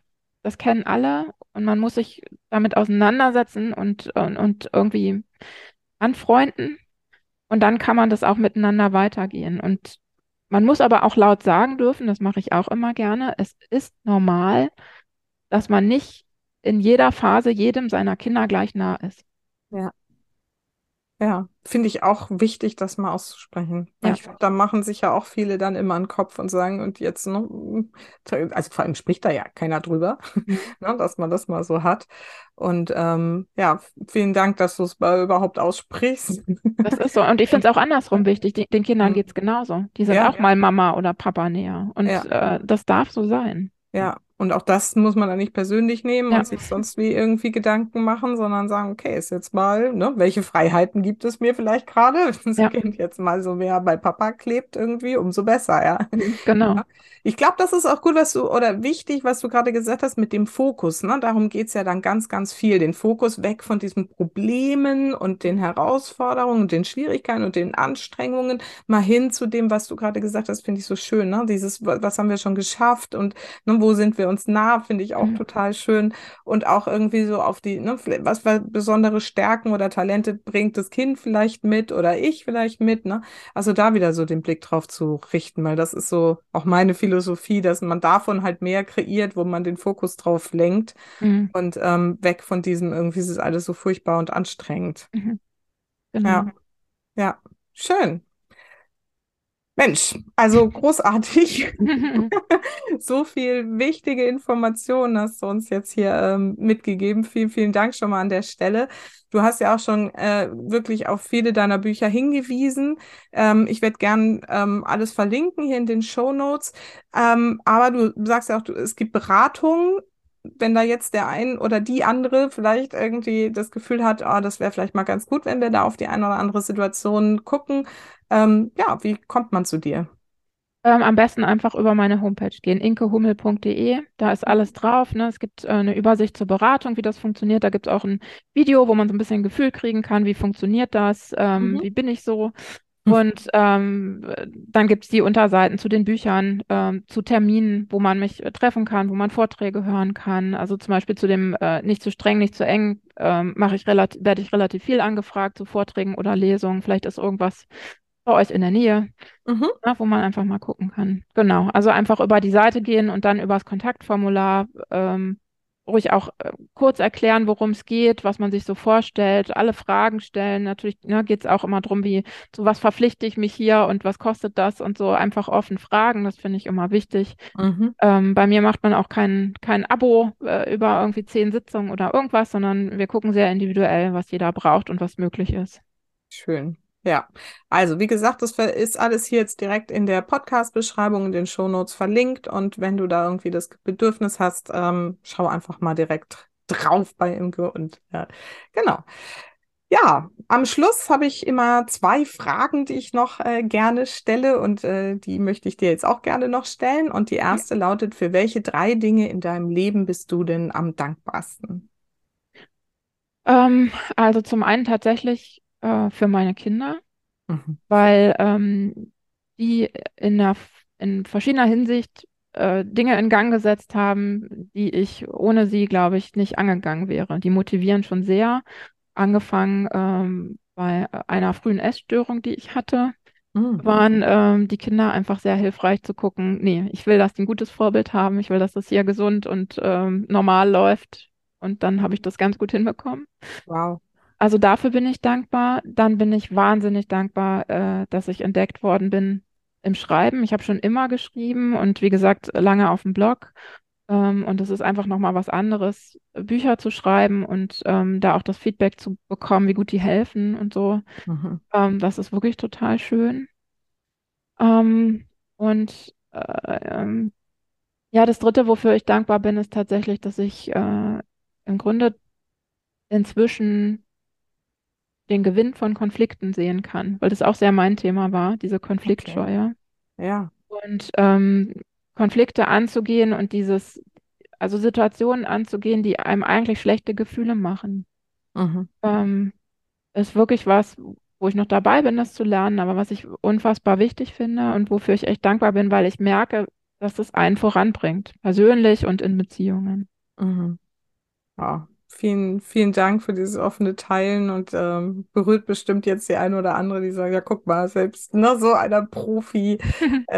das kennen alle und man muss sich damit auseinandersetzen und, und, und irgendwie anfreunden. Und dann kann man das auch miteinander weitergehen. Und man muss aber auch laut sagen dürfen, das mache ich auch immer gerne, es ist normal, dass man nicht in jeder Phase jedem seiner Kinder gleich nah ist. Ja. Ja, finde ich auch wichtig, das mal auszusprechen. Ja. Ich glaube, da machen sich ja auch viele dann immer einen Kopf und sagen, und jetzt, ne, also vor allem spricht da ja keiner drüber, Mhm. ne, dass man das mal so hat. Und ähm, ja, vielen Dank, dass du es mal überhaupt aussprichst. Das ist so. Und ich finde es auch andersrum wichtig. Die, den Kindern Mhm. geht es genauso. Die sind Ja. auch mal Mama oder Papa näher. Und Ja. äh, das darf so sein. Ja, und auch das muss man dann nicht persönlich nehmen Ja. und sich sonst wie irgendwie Gedanken machen, sondern sagen, okay, ist jetzt mal, ne, welche Freiheiten gibt es mir vielleicht gerade? Wenn das Ja. Kind jetzt mal so mehr bei Papa klebt irgendwie, umso besser, ja. Genau. Ja. Ich glaube, das ist auch gut, was du, oder wichtig, was du gerade gesagt hast mit dem Fokus. Ne? Darum geht's ja dann ganz, ganz viel. Den Fokus weg von diesen Problemen und den Herausforderungen und den Schwierigkeiten und den Anstrengungen, mal hin zu dem, was du gerade gesagt hast, finde ich so schön. Ne? Dieses, wa- was haben wir schon geschafft und ne, wo sind wir uns nah, finde ich auch Mhm. total schön. Und auch irgendwie so auf die, ne, was für besondere Stärken oder Talente bringt das Kind vielleicht mit oder ich vielleicht mit. Ne? Also da wieder so den Blick drauf zu richten, weil das ist so auch meine Philosophie, dass man davon halt mehr kreiert, wo man den Fokus drauf lenkt Mhm. und ähm, weg von diesem irgendwie ist es alles so furchtbar und anstrengend. Mhm. Genau. Ja, ja, schön. Mensch, also großartig. So viel wichtige Informationen hast du uns jetzt hier ähm, mitgegeben. Vielen, vielen Dank schon mal an der Stelle. Du hast ja auch schon äh, wirklich auf viele deiner Bücher hingewiesen. Ähm, ich werde gern ähm, alles verlinken hier in den Show Notes. Ähm, aber du sagst ja auch, du, es gibt Beratungen. Wenn da jetzt der ein oder die andere vielleicht irgendwie das Gefühl hat, ah, das wäre vielleicht mal ganz gut, wenn wir da auf die eine oder andere Situation gucken. Ähm, ja, wie kommt man zu dir? Ähm, am besten einfach über meine Homepage gehen, inkehummel.de. Da ist alles drauf. Ne? Es gibt äh, eine Übersicht zur Beratung, wie das funktioniert. Da gibt es auch ein Video, wo man so ein bisschen ein Gefühl kriegen kann, wie funktioniert das, ähm, Mhm. wie bin ich so. Mhm. Und ähm, dann gibt es die Unterseiten zu den Büchern, ähm, zu Terminen, wo man mich äh, treffen kann, wo man Vorträge hören kann. Also zum Beispiel zu dem äh, nicht zu streng, nicht zu eng, ähm, mache ich relativ, werde ich relativ viel angefragt zu Vorträgen oder Lesungen. Vielleicht ist irgendwas bei euch in der Nähe Mhm. ne, wo man einfach mal gucken kann. Genau, also einfach über die Seite gehen und dann übers Kontaktformular ähm, ruhig auch äh, kurz erklären, worum es geht, was man sich so vorstellt, alle Fragen stellen. Natürlich ne, geht es auch immer darum, wie, zu was verpflichte ich mich hier und was kostet das und so einfach offen fragen, das finde ich immer wichtig. Mhm. Ähm, bei mir macht man auch kein, kein Abo äh, über irgendwie zehn Sitzungen oder irgendwas, sondern wir gucken sehr individuell, was jeder braucht und was möglich ist. Schön. Ja, also wie gesagt, das ist alles hier jetzt direkt in der Podcast-Beschreibung, in den Shownotes verlinkt. Und wenn du da irgendwie das Bedürfnis hast, ähm, schau einfach mal direkt drauf bei Imke und äh, genau. Ja, am Schluss habe ich immer zwei Fragen, die ich noch äh, gerne stelle und äh, die möchte ich dir jetzt auch gerne noch stellen. Und die erste lautet, für welche drei Dinge in deinem Leben bist du denn am dankbarsten? Ähm, also zum einen tatsächlich äh, für meine Kinder. Mhm. weil ähm, die in der, in verschiedener Hinsicht äh, Dinge in Gang gesetzt haben, die ich ohne sie, glaube ich, nicht angegangen wäre. Die motivieren schon sehr, angefangen ähm, bei einer frühen Essstörung, die ich hatte, Mhm. waren ähm, die Kinder einfach sehr hilfreich zu gucken, nee, ich will, dass die ein gutes Vorbild haben, ich will, dass das hier gesund und ähm, normal läuft. Und dann habe ich das ganz gut hinbekommen. Wow. Also dafür bin ich dankbar. Dann bin ich wahnsinnig dankbar, äh, dass ich entdeckt worden bin im Schreiben. Ich habe schon immer geschrieben und wie gesagt, lange auf dem Blog. Ähm, und es ist einfach nochmal was anderes, Bücher zu schreiben und ähm, da auch das Feedback zu bekommen, wie gut die helfen und so. Mhm. Ähm, das ist wirklich total schön. Ähm, und äh, ähm, ja, das Dritte, wofür ich dankbar bin, ist tatsächlich, dass ich äh, im Grunde inzwischen den Gewinn von Konflikten sehen kann, weil das auch sehr mein Thema war, diese Konfliktscheue. Okay. Ja. Und ähm, Konflikte anzugehen und dieses, also Situationen anzugehen, die einem eigentlich schlechte Gefühle machen. Mhm. Ähm, ist wirklich was, wo ich noch dabei bin, das zu lernen, aber was ich unfassbar wichtig finde und wofür ich echt dankbar bin, weil ich merke, dass es einen voranbringt, persönlich und in Beziehungen. Mhm. Ja, vielen, vielen Dank für dieses offene Teilen und ähm, berührt bestimmt jetzt die eine oder andere, die sagt, ja, guck mal, selbst ne, so einer Profi-Frau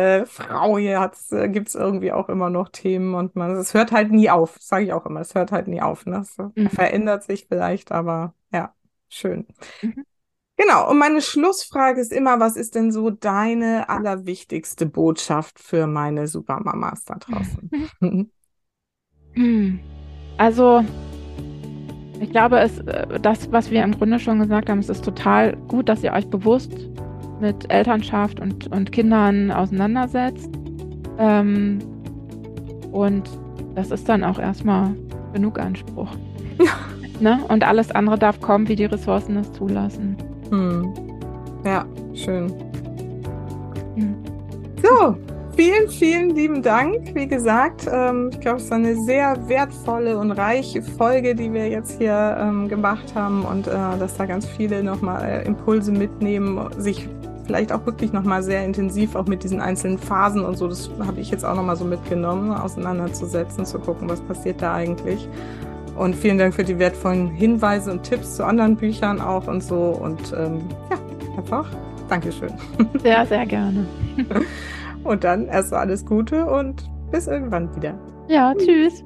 äh, hier äh, gibt es irgendwie auch immer noch Themen und man, es hört halt nie auf, sage ich auch immer, es hört halt nie auf. Ne? Es mhm. verändert sich vielleicht, aber ja, schön. Mhm. Genau, und meine Schlussfrage ist immer, was ist denn so deine allerwichtigste Botschaft für meine Supermamas da draußen? Also, ich glaube, es, äh, das, was wir im Grunde schon gesagt haben, es ist total gut, dass ihr euch bewusst mit Elternschaft und, und Kindern auseinandersetzt. Ähm, und das ist dann auch erstmal genug Anspruch. Ne? Und alles andere darf kommen, wie die Ressourcen es zulassen. Hm. Ja, schön. Hm. So, vielen, vielen lieben Dank. Wie gesagt, ähm, ich glaube, es ist eine sehr wertvolle und reiche Folge, die wir jetzt hier ähm, gemacht haben und äh, dass da ganz viele nochmal äh, Impulse mitnehmen, sich vielleicht auch wirklich nochmal sehr intensiv auch mit diesen einzelnen Phasen und so, das habe ich jetzt auch nochmal so mitgenommen, auseinanderzusetzen, zu gucken, was passiert da eigentlich. Und vielen Dank für die wertvollen Hinweise und Tipps zu anderen Büchern auch und so. Und ähm, ja, einfach Dankeschön. Sehr, sehr gerne. Und dann erst alles Gute und bis irgendwann wieder. Ja, tschüss.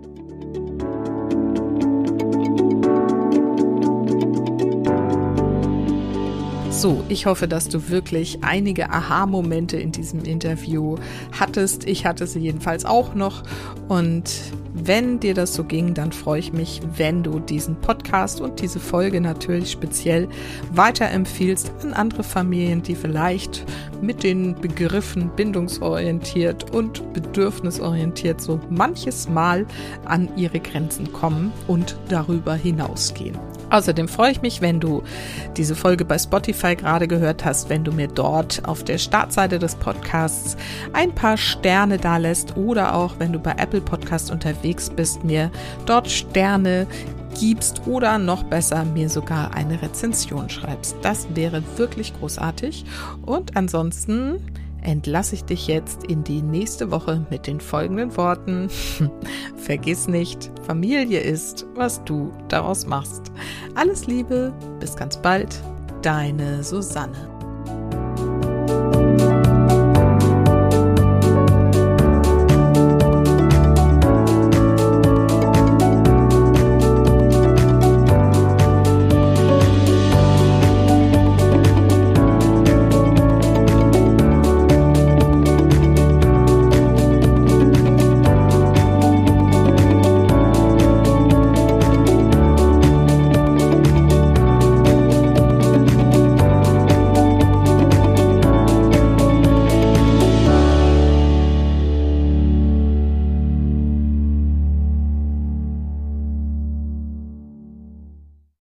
So, ich hoffe, dass du wirklich einige Aha-Momente in diesem Interview hattest. Ich hatte sie jedenfalls auch noch. Und wenn dir das so ging, dann freue ich mich, wenn du diesen Podcast und diese Folge natürlich speziell weiterempfiehlst an andere Familien, die vielleicht mit den Begriffen bindungsorientiert und bedürfnisorientiert so manches Mal an ihre Grenzen kommen und darüber hinausgehen. Außerdem freue ich mich, wenn du diese Folge bei Spotify gerade gehört hast, wenn du mir dort auf der Startseite des Podcasts ein paar Sterne da lässt oder auch wenn du bei Apple Podcast unterwegs bist, mir dort Sterne gibst oder noch besser mir sogar eine Rezension schreibst. Das wäre wirklich großartig. Und ansonsten entlasse ich dich jetzt in die nächste Woche mit den folgenden Worten. Vergiss nicht, Familie ist, was du daraus machst. Alles Liebe, bis ganz bald, deine Susanne.